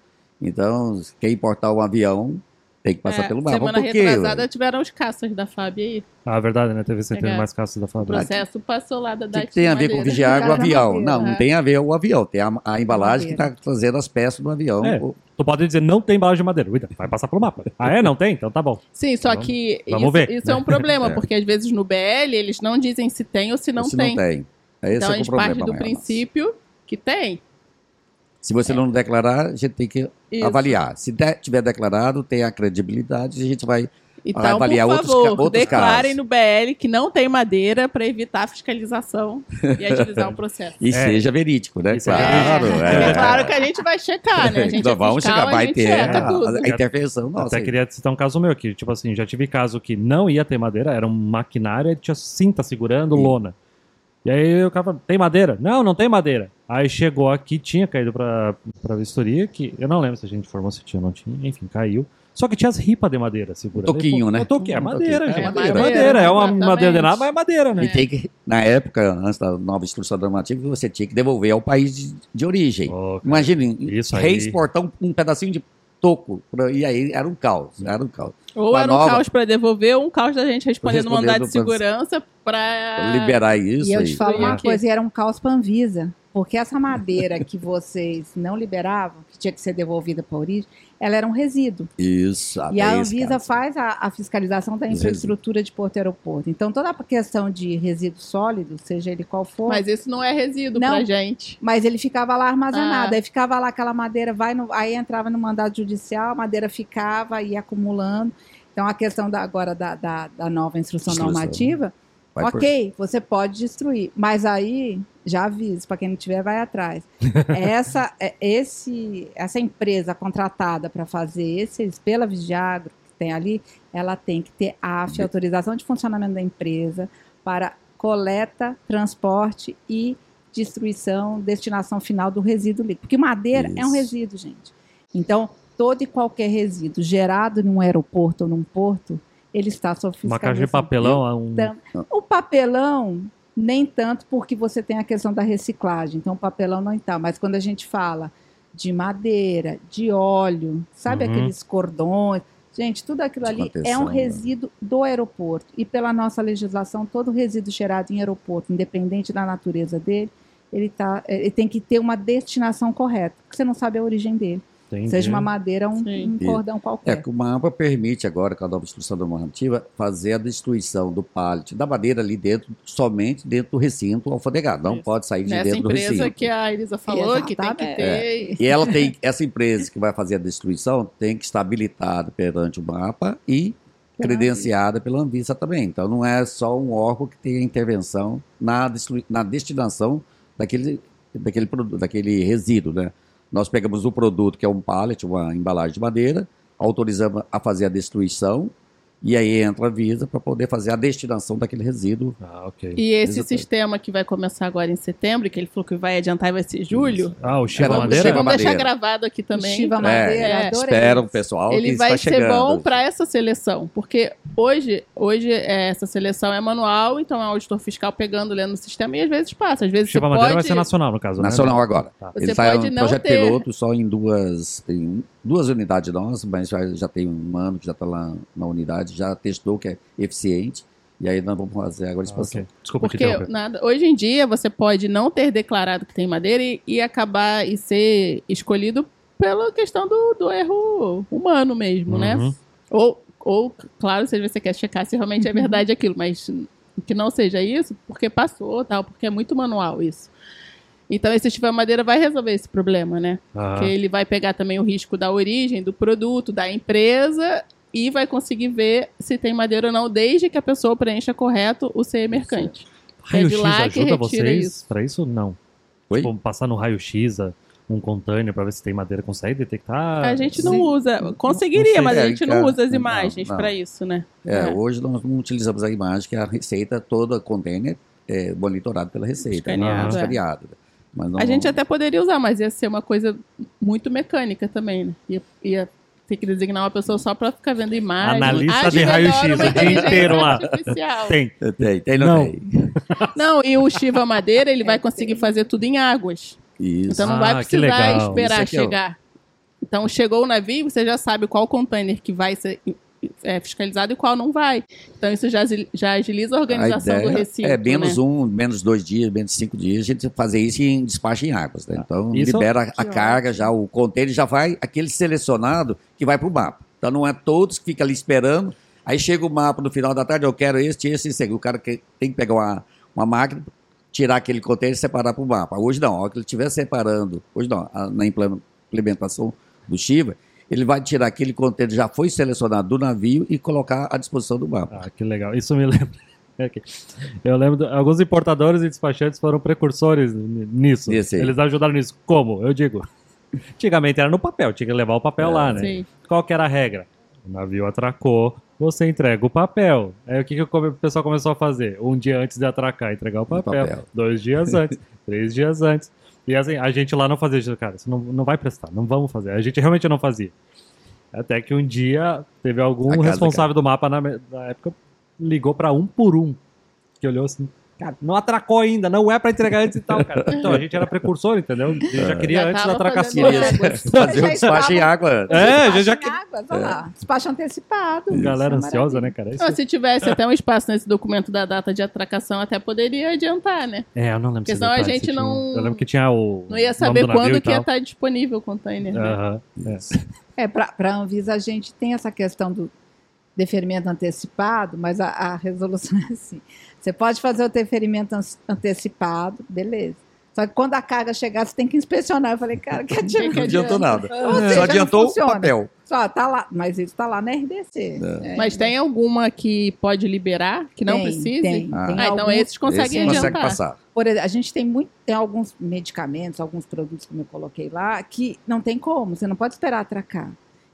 Então, quem importar um avião tem que passar É, pelo mapa. semana Por quê? retrasada tiveram os caças da FAB aí. Ah, verdade, né? Teve centenas Legal. mais caças da O fábrica. processo passou lá da O DAT tem a ver com. Vigiagro o avião? madeira, Não, não é. tem a ver o avião, tem a, a embalagem que está trazendo as peças do avião. É. O- Tu pode dizer, não tem embalagem de madeira. Uita, vai passar pelo mapa. Ah, é? Não tem? Então tá bom. Sim, só Vamos- que vamos isso, ver, isso né? é um problema, É. porque às vezes no BL eles não dizem se tem ou se não se tem. não tem. Esse Então é a o gente problema parte do princípio que tem. Se você não declarar, a gente tem que Isso. avaliar. Se de- tiver declarado, tem a credibilidade, a gente vai. Então, avaliar por outros favor, outros declarem casos. no BL que não tem madeira para evitar a fiscalização e agilizar o processo. E É. seja verídico, né? Isso é claro. É, é. claro que a gente vai checar, né? A gente Então é vamos fiscal, chegar, vai a gente ter a, intervenção nossa. Até aí. queria citar um caso meu aqui. Tipo assim, já tive caso que não ia ter madeira, era um maquinário e tinha cinta segurando Sim. lona. E aí o cara falou, tem madeira? Não, não tem madeira. Aí chegou aqui, tinha caído pra, pra vistoria, que eu não lembro se a gente informou se tinha ou não tinha, enfim, caiu. Só que tinha as ripas de madeira segurando. Toquinho, né? É toquinho, é madeira, gente. É É madeira. madeira, é uma madeira de nada, mas é madeira, né? E tem que, na época, antes da nova instrução normativa, você tinha que devolver ao país de, de origem. Isso aí. reexportar um, um pedacinho de toco. pra- E aí era um caos. Era um caos. Ou Uma era um nova- caos para devolver, ou um caos da gente respondendo mandado de segurança para Liberar isso e eu te falo uma coisa, e era um caos para Anvisa. Porque essa madeira que vocês não liberavam, que tinha que ser devolvida para a origem, ela era um resíduo. Isso. E a Anvisa caso. faz a, a fiscalização da infraestrutura de porto e aeroporto. Então, toda a questão de resíduo sólido, seja ele qual for, Mas isso não é resíduo pra gente. mas ele ficava lá armazenado. Ah. Aí ficava lá aquela madeira, vai no- aí entrava no mandado judicial, a madeira ficava ia acumulando. Então, a questão da, agora da, da, da nova instrução, Instrução. normativa, Vai por- ok, você pode destruir, mas aí, já aviso, para quem não tiver, vai atrás. essa, é- esse, essa empresa contratada para fazer esses, pela Vigiagro, que tem ali, ela tem que ter AF, autorização de funcionamento da empresa, para coleta, transporte e destruição, destinação final do resíduo líquido. Porque madeira é um Isso. resíduo, gente. Então, todo e qualquer resíduo gerado num aeroporto ou num porto, ele está sob Uma caixa de papelão, é um... O papelão, nem tanto porque você tem a questão da reciclagem. Então, o papelão não está. Mas quando a gente fala de madeira, de óleo, sabe Uhum. aqueles cordões? Gente, tudo aquilo ali é um né? resíduo resíduo do aeroporto. E pela nossa legislação, todo resíduo gerado em aeroporto, independente da natureza dele, ele, tá, ele tem que ter uma destinação correta. Porque você não sabe a origem dele. Entendi. Seja uma madeira ou um, um cordão É qualquer. que o mapa permite agora, com a nova instrução normativa, fazer a destruição do pallet, da madeira ali dentro, somente dentro do recinto alfadegado. Não Isso. pode sair de Nessa dentro do empresa recinto. que a Elisa falou, que tem que ter. E ela tem, essa empresa que vai fazer a destruição tem que estar habilitada perante o mapa e credenciada pela Anvisa também. Então não é só um órgão que tem a intervenção na, na destinação daquele, daquele, produto, daquele resíduo, né? Nós pegamos o produto, que é um pallet, uma embalagem de madeira, autorizamos a fazer a destruição e aí entra a Anvisa para poder fazer a destinação daquele resíduo. Ah, ok. E esse sistema que vai começar agora em setembro, que ele falou que vai adiantar e vai ser julho. Ah, o Chiva Era- Madeira? Vamos deixar Madeira. gravado aqui também. Chiva É, Madeira, é, adorei. Espera o pessoal que Ele está vai ser chegando. bom para essa seleção, porque hoje, hoje é, essa seleção é manual, então é o auditor fiscal pegando, lendo o sistema e às vezes passa. Às vezes Chiva você Madeira pode... vai ser nacional, no caso, né? Nacional agora. Tá. Você Ele está pode um não projeto ter- piloto só em duas, em duas unidades nossas, mas já, já tem um ano que já está lá na unidade, já testou que é eficiente, e aí nós vamos fazer agora a Ah, expansão. ok. Desculpa te Porque interromper. nada, hoje em dia você pode não ter declarado que tem madeira e, e acabar e ser escolhido pela questão do, do erro humano mesmo, né? Uhum. Ou, ou, claro, se você quer checar se realmente é verdade aquilo, mas que não seja isso, porque passou, tal, porque é muito manual isso. Então, esse tipo de madeira vai resolver esse problema, né? Ah, Porque ele vai pegar também o risco da origem, do produto, da empresa e vai conseguir ver se tem madeira ou não, desde que a pessoa preencha correto o CE mercante. Raio é ajuda vocês pra isso? Não. Oi? Tipo, passar no raio X a- um container pra ver se tem madeira, consegue detectar? a gente não sim. usa, conseguiria, sei. mas a É, gente não usa as não, imagens não. para isso, né? É, É. hoje nós não utilizamos a imagem, que é a receita toda, container, é monitorado pela receita. Escaneado, né? Escaneado. Mas não, A gente até poderia usar, mas ia ser uma coisa muito mecânica também, né? Ia, ia ter que designar uma pessoa só para ficar vendo imagem. Analista de raio-x o dia inteiro lá. artificial. Tem. Tem, tem, não, Não. tem. Não, e o Shiva Madeira, ele vai conseguir fazer tudo em águas. Isso. Então não Ah, vai precisar esperar aqui é o- chegar. Então chegou o navio, você já sabe qual container que vai ser é, fiscalizado e qual não vai. Então isso já, já agiliza a organização do recinto. é menos né? um, menos dois dias, menos cinco dias, a gente fazer isso em despacho em águas. Né? Então Isso- libera a carga, já o container já vai, aquele selecionado que vai para o mapa. Então não é todos que ficam ali esperando. Aí chega o mapa no final da tarde, eu quero este, esse, esse. O cara que- tem que pegar uma, uma máquina, tirar aquele container e separar para o mapa. Hoje não, a hora que ele estiver separando, hoje não, a- na implementação do Shiva, ele vai tirar aquele container já foi selecionado do navio e colocar à disposição do mapa. Ah, que legal. Isso me lembra. Eu lembro, de- alguns importadores e despachantes foram precursores nisso. Esse. Eles ajudaram nisso. Como? Eu digo. Antigamente era no papel, tinha que levar o papel É, lá, né? Sim. Qual que era a regra? O navio atracou, você entrega o papel. Aí o que, que o o pessoal começou a fazer? Um dia antes de atracar, entregar o papel. papel. Dois dias antes, três dias antes. E assim, a gente lá não fazia isso, cara. Isso não, não vai prestar, não vamos fazer. A gente realmente não fazia. Até que um dia teve algum casa responsável do mapa na, na época ligou pra um por um. Que olhou assim, Cara, não atracou ainda, não é pra entregar antes e tal, cara. Então, a gente era precursor, entendeu? A gente já queria Já antes da águas. fazer o despacho em água. É, a gente Despacho já em que- águas, olha lá. Despacho antecipado. Galera Isso é ansiosa, né, cara? Isso- Não, se tivesse até um espaço nesse documento da data de atracação, até poderia adiantar, né? É, eu não lembro Porque se senão a gente se tinha- não- Eu lembro que tinha o. Não ia saber quando que ia estar disponível o container. né? Aham, é. É, para a Anvisa a gente tem essa questão do deferimento antecipado, mas a, a resolução é assim. Você pode fazer o deferimento an- antecipado, beleza. Só que quando a carga chegar, você tem que inspecionar. Eu falei, cara, que adianta? Não adiantou nada. Seja, Só adiantou o papel. Só tá lá, mas isso tá lá na RDC. É, Mas tem alguma que pode liberar, que não tem, precise? Tem, Ah. tem Ah, então esses conseguem Esse adiantar. consegue passar. Por exemplo, a gente tem muito, tem alguns medicamentos, alguns produtos como eu coloquei lá, que não tem como, você não pode esperar atracar.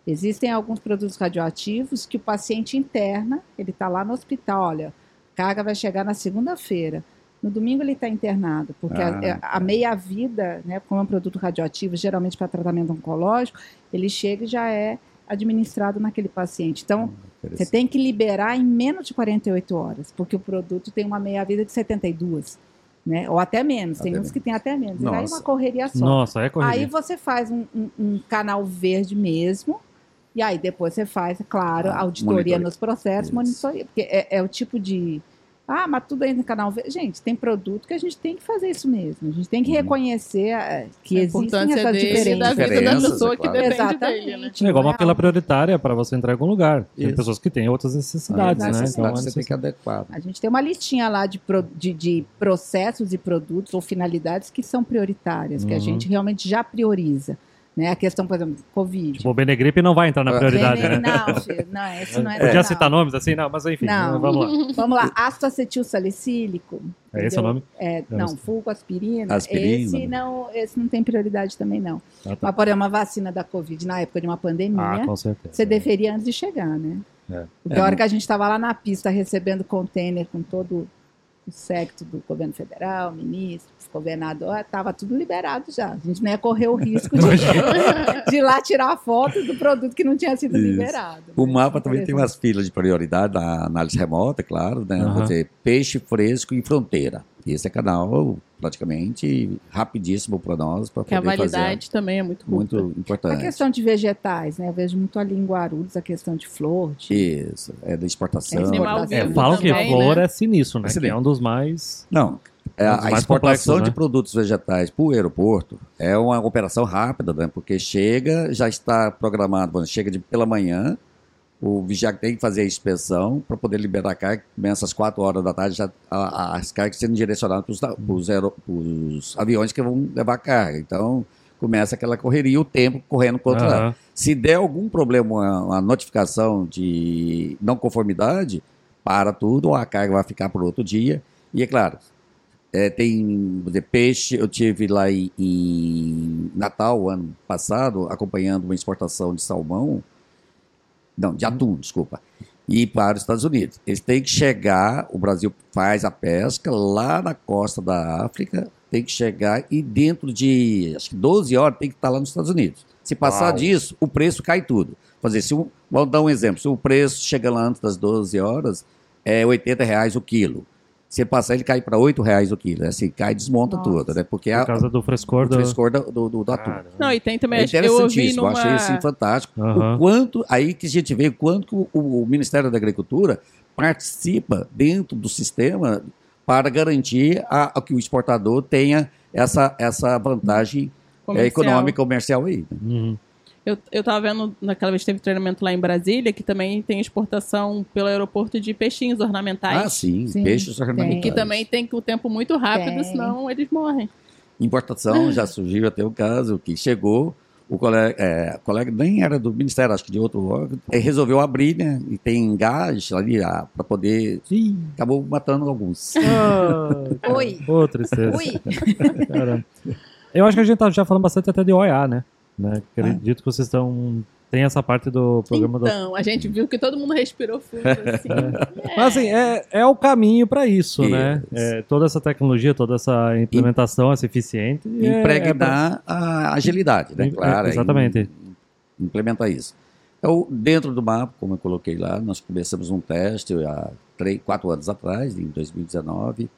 Existem alguns produtos radioativos que o paciente interna, ele está lá no hospital, olha, carga vai chegar na segunda-feira. No domingo ele está internado, porque a- é, Ah. a, meia-vida, né, como é um produto radioativo, geralmente para tratamento oncológico, ele chega e já é administrado naquele paciente. Então, você tem que liberar em menos de 48 horas, porque o produto tem uma meia-vida de 72, né? Ou até menos. Tem Até uns que tem até menos. E daí Nossa. uma correria só. Nossa, é aí correria. você faz um, um- um canal verde mesmo, e aí depois você faz, é claro, Ah, auditoria monitoria. nos processos, Isso. monitoria. Porque é, é o tipo de. Ah, mas tudo aí no canal. Gente, tem produto que a gente tem que fazer isso mesmo. A gente tem que Uhum. reconhecer eh, que A existem essas dele diferenças. da vida da pessoa é que claro. depende Exatamente. dele, né? É igual uma Não é prioritária para você entrar em algum lugar. Tem Isso. pessoas que têm outras necessidades, né? Então, você tem que adequar. A gente tem uma listinha lá de, pro- de, de processos e produtos ou finalidades que são prioritárias, que a Uhum. gente realmente já prioriza. Né? A questão, por exemplo, Covid. Tipo, o Benegripe não vai entrar na Ah. prioridade, Bem, né? Não, filho, não, esse não é. Podia não. citar nomes assim? Não, mas enfim, Não. vamos lá. Vamos lá, ácido acetil salicílico. É esse o nome? É, não, não- fulco, aspirina. Aspirina. Esse não, esse não tem prioridade também, não. Ah, tá. Mas, por exemplo, uma vacina da Covid na época de uma pandemia, Ah, com certeza. você deferia antes de chegar, né? É. Porque É, a hora que a gente estava lá na pista recebendo container com todo o secto do governo federal, ministros, governador, estava tudo liberado já. A gente não ia correr o risco de, de ir lá tirar a foto do produto que não tinha sido Isso. liberado. O né? mapa também tem umas filas de prioridade na análise remota, claro, né? Aham. Você, peixe fresco em fronteira. Esse é canal praticamente rapidíssimo para nós, para Que a poder fazer. validade também é muito curta. Muito A importante. questão de vegetais, né? Eu vejo muito ali em Guarulhos a questão de flor, de Isso, é da exportação. É É, É, falam que flor né? é sinistro, né? É Que é um dos mais. Não, é, Um a exportação complexos, de né? produtos vegetais para o aeroporto é uma operação rápida, né? Porque chega, já está programado, bom, chega de pela manhã, o vigiar tem que fazer a inspeção para poder liberar a carga, começa às 4 horas da tarde, já, a- a- as cargas sendo direcionadas para os aviões que vão levar carga. Então, começa aquela correria, o tempo correndo contra ela. Aham. Se der algum problema, uma, uma notificação de não conformidade, para tudo, ou a carga vai ficar para outro dia. E é claro, é, tem exemplo, peixe, eu tive lá em, em Natal, ano passado, acompanhando uma exportação de salmão, não, de atum, desculpa, e para os Estados Unidos. Eles têm que chegar, o Brasil faz a pesca lá na costa da África, tem que chegar e dentro de, acho que 12 horas, tem que estar lá nos Estados Unidos. Se passar Uau. disso, o preço cai tudo. Fazer, se um, vamos dar um exemplo, se o preço chega lá antes das 12 horas, é 80 reais o quilo. Se passar, ele cai para 8 reais o quilo. Assim, cai e desmonta Nossa. tudo, né? Porque Por a, causa do frescor o do. frescor do, do, do, do atum. Não, e tem também, É eu interessantíssimo, eu numa... achei assim fantástico. Aham. O quanto, aí que a gente vê o quanto o, o Ministério da Agricultura participa dentro do sistema para garantir a, a que o exportador tenha essa, essa vantagem é, comercial. econômica comercial aí. né? Uhum. Eu, eu tava vendo, naquela vez que teve treinamento lá em Brasília, que também tem exportação pelo aeroporto de peixinhos ornamentais. Ah, sim, Sim, peixes tem. ornamentais. Que também tem que o tempo muito rápido, Tem. senão eles morrem. Importação, já surgiu até o caso que chegou, o colega, é, o colega nem era do Ministério, acho que de outro órgão, resolveu abrir, né? E tem gás ali para poder. Ih. Acabou matando alguns. Oi. Ô, tristeza. Ui. Caramba. Eu acho que a gente tá já falando bastante até de OEA, né? Né? Acredito que vocês estão. Tem essa parte do programa do. Então, a gente viu que todo mundo respirou fundo, assim. É. Mas assim, é, é o caminho para isso, né? Isso. É, toda essa tecnologia, toda essa implementação, essa eficiente. é- é pra- impregnar a agilidade, né? É, Claro. exatamente. im- Implementar isso. Então, dentro do mapa, como eu coloquei lá, nós começamos um teste há três, quatro anos atrás, em 2019,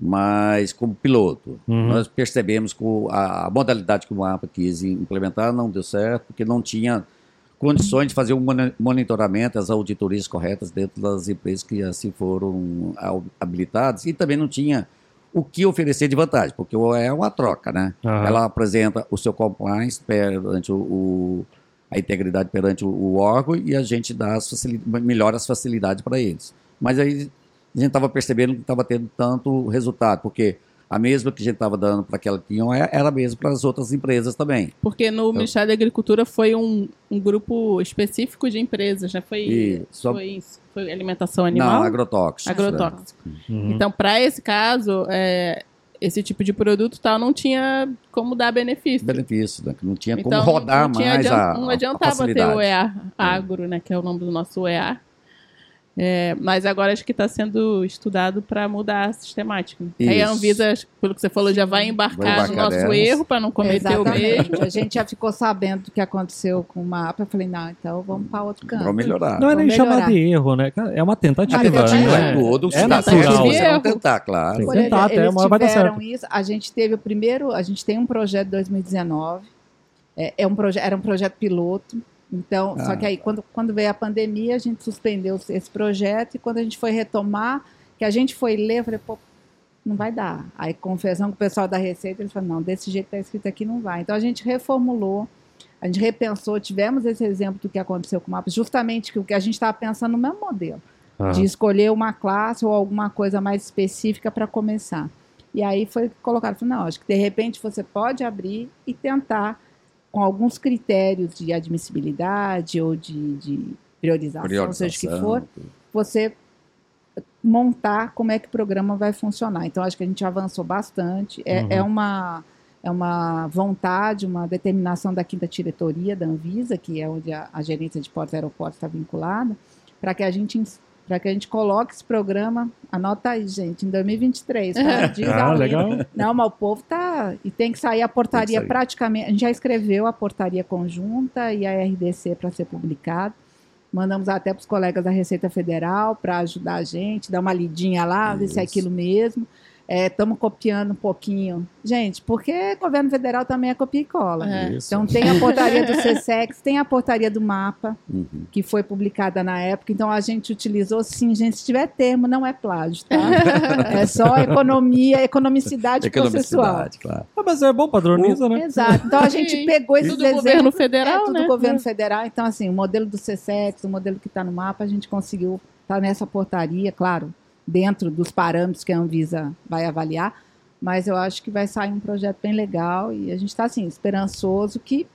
mas como piloto. Uhum. Nós percebemos que a, a modalidade que o MAPA quis implementar não deu certo, porque não tinha condições de fazer um moni- monitoramento, as auditorias corretas dentro das empresas que assim foram habilitadas, e também não tinha o que oferecer de vantagem, porque é uma troca, né? Aham. Ela apresenta o seu compliance perante o, o- a integridade perante o, o órgão e a gente dá as melhora as facilidades para eles. Mas aí a gente estava percebendo que não estava tendo tanto resultado, porque a mesma que a gente estava dando para aquela que tinham é- era a mesma para as outras empresas também. Porque no Ministério da Agricultura foi um, um grupo específico de empresas, né? Foi, E só- foi, isso, foi alimentação animal, Não, agrotóxicos. agrotóxico. Uhum. Então, para esse caso, é, esse tipo de produto tal não tinha como dar benefício. Benefício, né? não tinha como Então, rodar não tinha mais a, Não a adiantava ter o EA Agro, né? Que é o nome do nosso EA. É, mas agora acho que está sendo estudado para mudar a sistemática. né? Aí a Isso. Anvisa, pelo que você falou, já vai embarcar, Vai embarcar no nosso delas. erro para não cometer o mesmo. Exatamente. A gente já ficou sabendo do que aconteceu com o mapa. Eu falei, não, então vamos para outro canto. Vamos melhorar. Não é nem chamar de erro, né? É uma tentativa. A tentativa né? é tudo, é dá certo, natural. você Erro. tentar, claro. Tem que tentar até eles uma hora vai dar certo. isso. A gente teve o primeiro, a gente tem um projeto de 2019. É, é um proje era um projeto piloto. Então, Ah, só que aí quando, quando veio a pandemia, a gente suspendeu esse projeto e quando a gente foi retomar, que a gente foi ler, eu falei, pô, não vai dar. Aí conversando com o pessoal da Receita, eles falaram, não, desse jeito que está escrito aqui não vai. Então a gente reformulou, a gente repensou, tivemos esse exemplo do que aconteceu com o mapa, justamente que o que a gente estava pensando no mesmo modelo Aham. de escolher uma classe ou alguma coisa mais específica para começar. E aí foi colocado, falei, não, acho que de repente você pode abrir e tentar, com alguns critérios de admissibilidade ou de, de priorização, seja o que for, você montar como é que o programa vai funcionar. Então, acho que a gente avançou bastante. É, Uhum. é uma, é uma vontade, uma determinação da quinta diretoria da Anvisa, que é onde a, a gerência de portos e aeroportos está vinculada, para que a gente para que a gente coloque esse programa, anota aí, gente, em 2023, tá? Ah, legal. Não, mas o povo tá. E tem que sair a portaria sair. praticamente. A gente já escreveu a portaria conjunta e a RDC para ser publicado. Mandamos até para os colegas da Receita Federal para ajudar a gente, dar uma lidinha lá, ver se é aquilo mesmo. Estamos copiando um pouquinho. Gente, porque governo federal também é copia e cola. É. Então tem a portaria do CSEX, tem a portaria do mapa, Uhum. que foi publicada na época. Então a gente utilizou, sim, gente, se tiver termo, não é plágio, tá? é só economia, economicidade processual. Economicidade, claro. Ah, mas é bom, padroniza, né? Exato. Então a gente Sim. pegou esses Tudo exemplos. governo federal, é, tudo né? governo federal. Então, assim, o modelo do CSEX, o modelo que está no mapa, a gente conseguiu estar nessa portaria, claro, dentro dos parâmetros que a Anvisa vai avaliar. Mas eu acho que vai sair um projeto bem legal e a gente está, assim, esperançoso que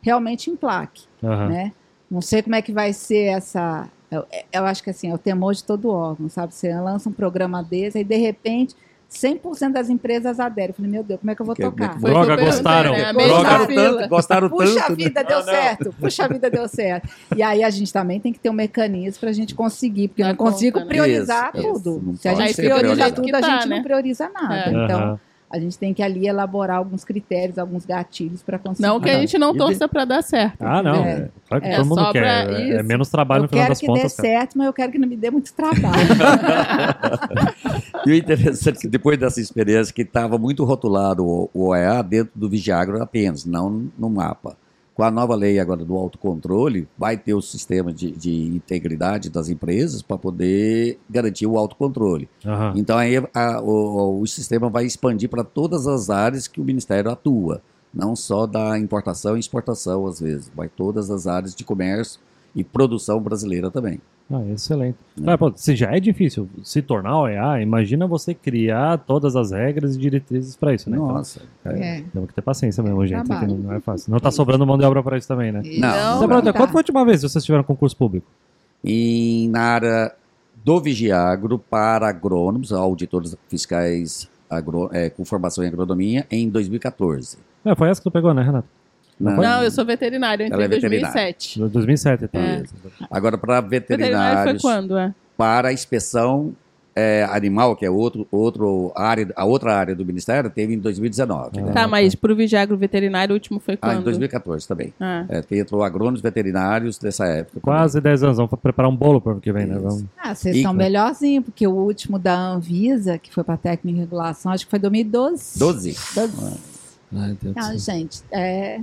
realmente emplaque Aham. né? Não sei como é que vai ser essa. Eu, eu acho que assim, é o temor de todo órgão, sabe? Você lança um programa desse, aí de repente 100% das empresas aderem. Eu falei, meu Deus, como é que eu vou Que- tocar? Foi Droga, eu gostaram. né? Droga. Gostaram tanto, gostaram Puxa tanto. né? vida, deu Ah, não. certo. Puxa vida, deu certo. E aí a gente também tem que ter um mecanismo para a gente conseguir, porque eu Dá não consigo conta, né? priorizar Isso, tudo. isso. Não Se a gente prioriza tudo, a gente né? não prioriza nada. É. Então. A gente tem que ali elaborar alguns critérios, alguns gatilhos para conseguir. Não que a gente não torça para dar certo. Ah, não. É. Claro que É todo mundo quer. É- É isso. menos trabalho eu no final quero das que dê contas. cara. certo, mas eu quero que não me dê muito trabalho. E o interessante é que depois dessa experiência, que estava muito rotulado o, o OEA dentro do Vigiagro apenas, não no mapa. Com a nova lei agora do autocontrole, vai ter o sistema de, de integridade das empresas para poder garantir o autocontrole. Aham. Então aí a- o, o sistema vai expandir para todas as áreas que o Ministério atua, não só da importação e exportação, às vezes, vai todas as áreas de comércio e produção brasileira também. Ah, excelente. Ah, pô, se já é difícil se tornar OEA, imagina você criar todas as regras e diretrizes para isso, né? Então, Nossa, é. É. temos que ter paciência mesmo, gente. que Trabalho. não é fácil. Não tá sobrando mão de obra para isso também, né? Não. Então, Não, pronto, tá. quando foi a última vez que vocês tiveram concurso público? E na área do Vigiagro para agrônomos, auditores fiscais agro- é, com formação em agronomia, em 2014. É, foi essa que tu pegou, né, Renato? Não, Não, eu sou veterinário, eu entrei em é veterinária. 2007. 2007, tá? É. Agora, para Veterinário foi veterinários, quando? É? para a inspeção é, animal, que é outro, outro área, a outra área do Ministério, teve em 2019. né? Tá, mas pro Vigiagro veterinário, o último foi Ah, quando? em 2014 também. Ah. É, entrou agrônomos veterinários dessa época. Quase 10 anos. Vamos preparar um bolo para o ano que vem, né? Vamos... Ah, vocês estão melhorzinho, porque o último da Anvisa, que foi para técnica e regulação, acho que foi 2012. 12. 12. Ai, Deus do Não, céu. gente, é,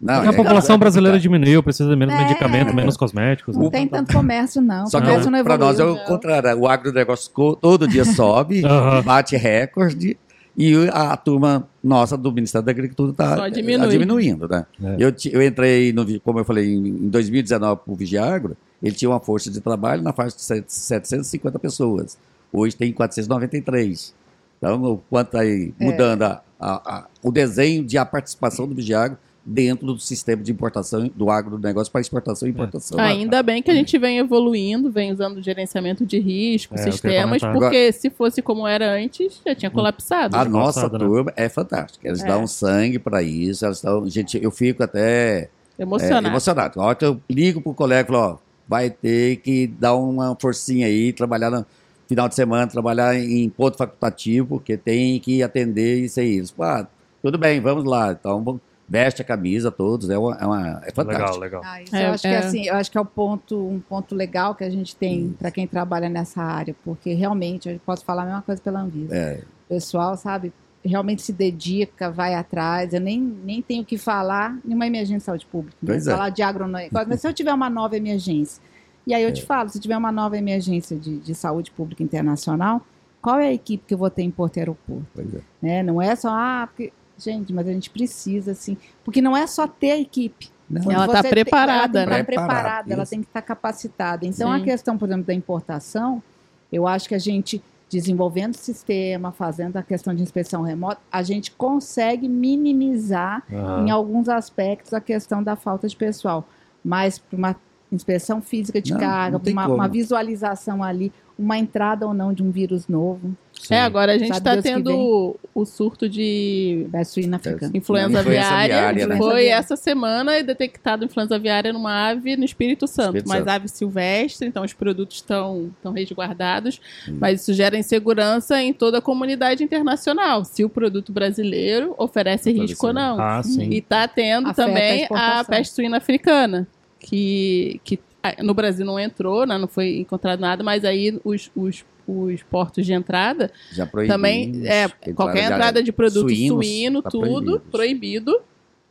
Não, Porque a é- população é- brasileira diminuiu, precisa de menos É. medicamento, menos cosméticos. não né? tem tanto comércio, não. Só que não para nós é o contrário. O agronegócio todo dia sobe, bate recorde e a, turma nossa do Ministério da Agricultura está diminui. diminuindo. Né? É. Eu, eu entrei, no, como eu falei, em, em 2019 para o Vigiagro, ele tinha uma força de trabalho na faixa de set- 750 pessoas. Hoje tem 493. Então, o quanto está aí É. mudando a- a- a- o desenho de a participação do Vigiagro dentro do sistema de importação do agronegócio para exportação e importação. Ainda bem que a gente vem evoluindo, vem usando gerenciamento de risco, É, sistemas, porque se fosse como era antes, já tinha colapsado. A nossa passado, né? turma é fantástica. Eles É. dão sangue para isso. Elas dão, gente, eu fico até é, Emocionado. emocionado. A hora que eu ligo pro colega e falo, ó, vai ter que dar uma forcinha aí, trabalhar no final de semana, trabalhar em ponto facultativo, porque tem que atender isso aí. Eles, ah, tudo bem, vamos lá. Então, vamos- veste a camisa todos, é, uma, é, uma- é fantástico. Legal, legal. Ah, isso É, eu acho é. que assim, eu acho que é o ponto, um ponto legal que a gente tem para quem trabalha nessa área, porque realmente eu posso falar a mesma coisa pela Anvisa. É, O pessoal, sabe, realmente se dedica, vai atrás. Eu nem, nem tenho o que falar em uma emergência de saúde pública. né? É. Falar de agronegócio. Mas se eu tiver uma nova emergência, e aí eu te falo, se tiver uma nova emergência de, de saúde pública internacional, qual é a equipe que eu vou ter em Porto Aeroporto? pois é. Né? Não é só, ah, porque. Gente, mas a gente precisa, assim. Porque não é só ter a equipe. Não, Ela tá você tem- preparada, ela tem que né? estar preparada, Preparada, ela tem que estar capacitada. Então, a Sim. questão, por exemplo, da importação, eu acho que a gente, desenvolvendo o sistema, fazendo a questão de inspeção remota, a gente consegue minimizar, Aham. em alguns aspectos, a questão da falta de pessoal. Mas, para uma inspeção física de Não, carga, não uma, uma visualização ali, uma entrada ou não de um vírus novo, Sim. É, agora a gente está tendo o surto de da suína africana. influenza, Influenza aviária. aviária, né? Foi essa semana e detectado influenza aviária numa ave no Espírito Santo, Espírito mas Santo. ave silvestre, então os produtos estão estão resguardados, mas isso gera insegurança em toda a comunidade internacional, se o produto brasileiro oferece risco ou não. Ah, sim. E está tendo Afeta a também a, exportação. peste suína africana, que, que no Brasil não entrou, né, não foi encontrado nada, mas aí os, os, os portos de entrada Já também, é, qualquer entrada de produto suínos, suíno, tá tudo proibido.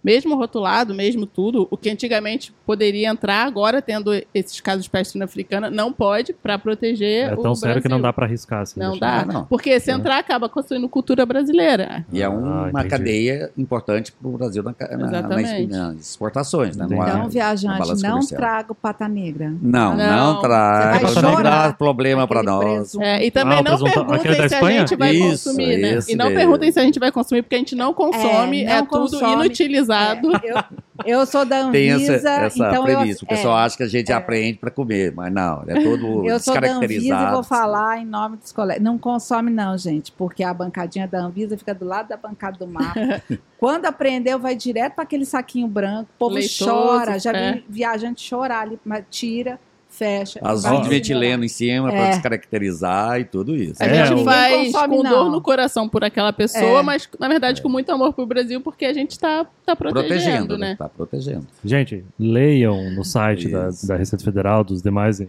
Mesmo rotulado, mesmo tudo, o que antigamente poderia entrar, agora tendo esses casos de peste suína africana, não pode para proteger É o tão sério que não Brasil. dá pra arriscar. Assim, Não dá, não. porque se entrar acaba com a suinocultura brasileira. E é Ah, uma cadeia importante para o Brasil na, na- nas, Exatamente. nas exportações. Né? Entendi. Não há- Então, na viajante, não comercial. traga o pata negra. Não, não, Não. vai Não dá problema para nós. É, e também Ah, não perguntem se a gente vai Isso, consumir, né? E não mesmo. perguntem se a gente vai consumir, porque a gente não consome, não é, tudo consome. inutilizado. É, eu, eu sou da Tem Anvisa, essa, essa então premissa. eu, o pessoal é, acha que a gente aprende para comer, mas não, é todo eu sou da Anvisa e descaracterizado. vou falar em nome dos colegas. Não consome não, gente, porque a bancadinha da Anvisa fica do lado da bancada do mapa. Quando aprendeu, vai direto para aquele saquinho branco, o povo Leitoso, chora, já é. vi viajante chorar ali, mas tira, fecha. Azul de metileno em cima para É. descaracterizar e tudo isso. A É, gente o- faz consome, com não. dor no coração por aquela pessoa, É. mas na verdade com muito amor pro Brasil, porque a gente tá, tá protegendo, protegendo, né? né? Tá protegendo. Gente, leiam no site da, da Receita Federal, dos demais é,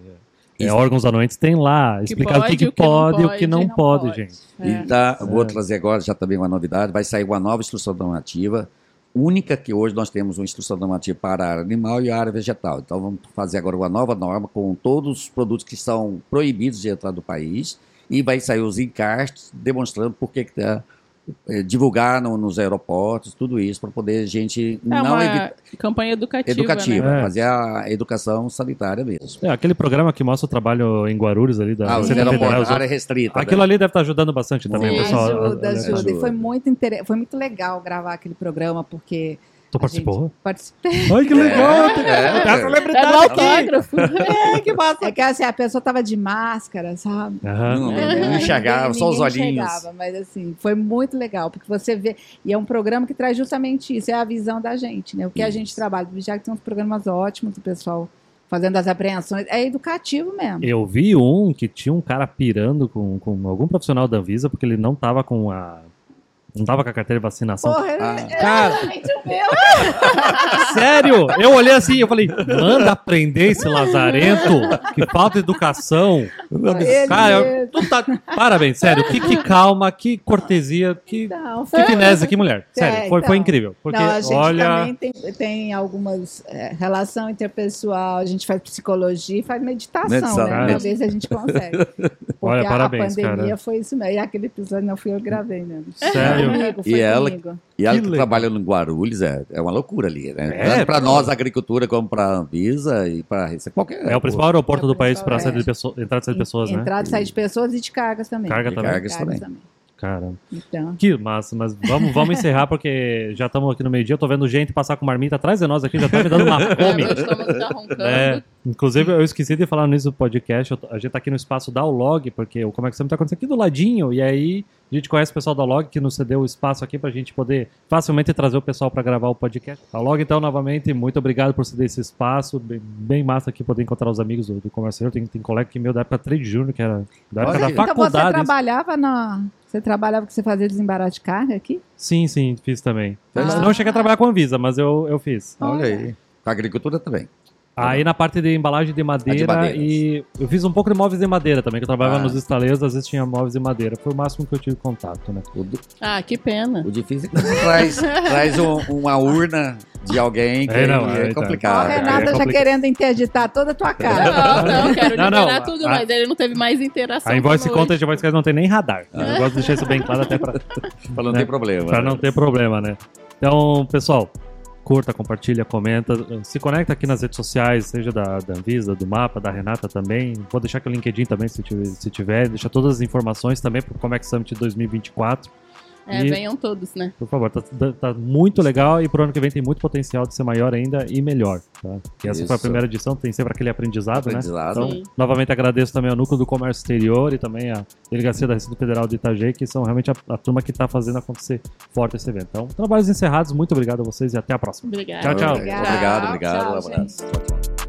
é, órgãos anuentes, tem lá explicado o que, pode, que pode e o que pode, não não pode, pode. gente. É. E tá, vou trazer agora já também uma novidade. Vai sair uma nova instrução normativa, única que hoje nós temos uma instrução normativa para a área animal e a área vegetal. Então vamos fazer agora uma nova norma com todos os produtos que são proibidos de entrar no país e vai sair os encartes demonstrando por que tá, eh, divulgar no- nos aeroportos, tudo isso para poder a gente É não evitar campanha educativa, educativa, né? É. fazer a educação sanitária mesmo. É, aquele programa que mostra o trabalho em Guarulhos ali da Ah, Federal. área restrita. Aquilo né? ali deve estar ajudando bastante também, Sim, pessoal. Ajuda, É, ajuda. E ajuda. foi muito, inter... foi muito legal gravar aquele programa, porque Tu a participou? participei. Ai, que legal! É, é. celebridade É autógrafo. É, que massa! É que assim, a pessoa tava de máscara, sabe? Não, Entendeu? não enxergava, só os olhinhos. enxergava, mas assim, foi muito legal, porque você vê, e é um programa que traz justamente isso, é a visão da gente, né? O que a Isso. gente trabalha, já que tem uns programas ótimos, o pessoal fazendo as apreensões. É educativo mesmo. Eu vi um que tinha um cara pirando com, com algum profissional da Anvisa porque ele não tava com a. Não tava com a carteira de vacinação. Porra, Ah. é Cara. exatamente o meu. Sério? Eu olhei assim e eu falei, manda prender esse lazarento, que falta educação. Ele Cara, eu- tá- Parabéns, sério. Que, que calma, que cortesia, que, Não, que finesse, que mulher. É, Sério, foi, foi então. incrível. Porque, Não, a gente olha. também tem, tem algumas é, relação interpessoal, a gente faz psicologia e faz meditação, Meditação, né? meditação. Talvez a gente consegue. Porque Olha, a- parabéns, a pandemia cara. foi isso mesmo. E aquele episódio não fui eu que gravei mesmo. Sério? Comigo, foi E ela- comigo. E ela Que que trabalha no Guarulhos é, é uma loucura ali, né? É, Tanto para nós, a agricultura, como para a Anvisa e para qualquer. É o principal aeroporto É o do país para pessoa, entrada e saída de pessoas, né? Entrada e saída de pessoas e de cargas também. Carga E também. cargas também. Cara, Então, que massa, mas vamos, vamos encerrar porque já estamos aqui no meio-dia. Eu tô vendo gente passar com marmita atrás de nós aqui, já tá me dando uma É, fome. tá roncando. É, inclusive, eu esqueci de falar nisso no podcast. eu a gente tá aqui no espaço da Ulog, porque o Como é que Sempre tá acontecendo aqui do ladinho. E aí, a gente conhece o pessoal da Ulog que nos cedeu o espaço aqui pra gente poder facilmente trazer o pessoal pra gravar o podcast. A Ulog, então, novamente, muito obrigado por ceder esse espaço. Bem, bem massa aqui poder encontrar os amigos do, do Comércio. Tem, tem colega que meu da época 3 de junho, que era da época Olha da aí. então você faculdade. trabalhava na. Você trabalhava que você fazia desembaraço de carga aqui? Sim, sim, fiz também. Fez? Não cheguei a trabalhar com a Anvisa, mas eu, eu fiz. Olha aí. A agricultura também. Aí na parte de embalagem de madeira madeiras. e eu fiz um pouco de móveis de madeira também, que eu trabalhava Ah. nos estaleiros, às vezes tinha móveis de madeira. Foi o máximo que eu tive contato, né? O, do- Ah, que pena. o difícil é que traz, traz um- uma urna de alguém que É, não, é tá. Ó, complicado. é Renata já complicado. querendo interditar toda a tua cara. Não, não, quero Não, liberar não, tudo, a- mas ele não teve mais interação. A invoice conta de voice não tem nem radar. Eu gosto de deixar isso bem claro até pra, Pra não né? ter problema. pra não ter problema, né? Então, pessoal, curta, compartilha, comenta. Se conecta aqui nas redes sociais, seja da, da Anvisa, do Mapa, da Renata também. Vou deixar aqui o LinkedIn também, se tiver. Se tiver. Deixa todas as informações também pro Comex Summit 2024. É, E- venham todos, né? Por favor, tá, tá- tá muito legal e pro ano que vem tem muito potencial de ser maior ainda e melhor. Tá? Que essa foi a Isso. primeira edição, tem sempre aquele aprendizado, Aprendizado. né? Sim. Então, novamente agradeço também ao Núcleo do Comércio Exterior e também a Delegacia da Receita Federal de Itajaí, que são realmente a, a turma que está fazendo acontecer forte esse evento. Então, trabalhos encerrados, muito obrigado a vocês e até a próxima. Obrigada. Tchau, tchau. Obrigado, obrigado. Tchau, um abraço. Tchau, tchau.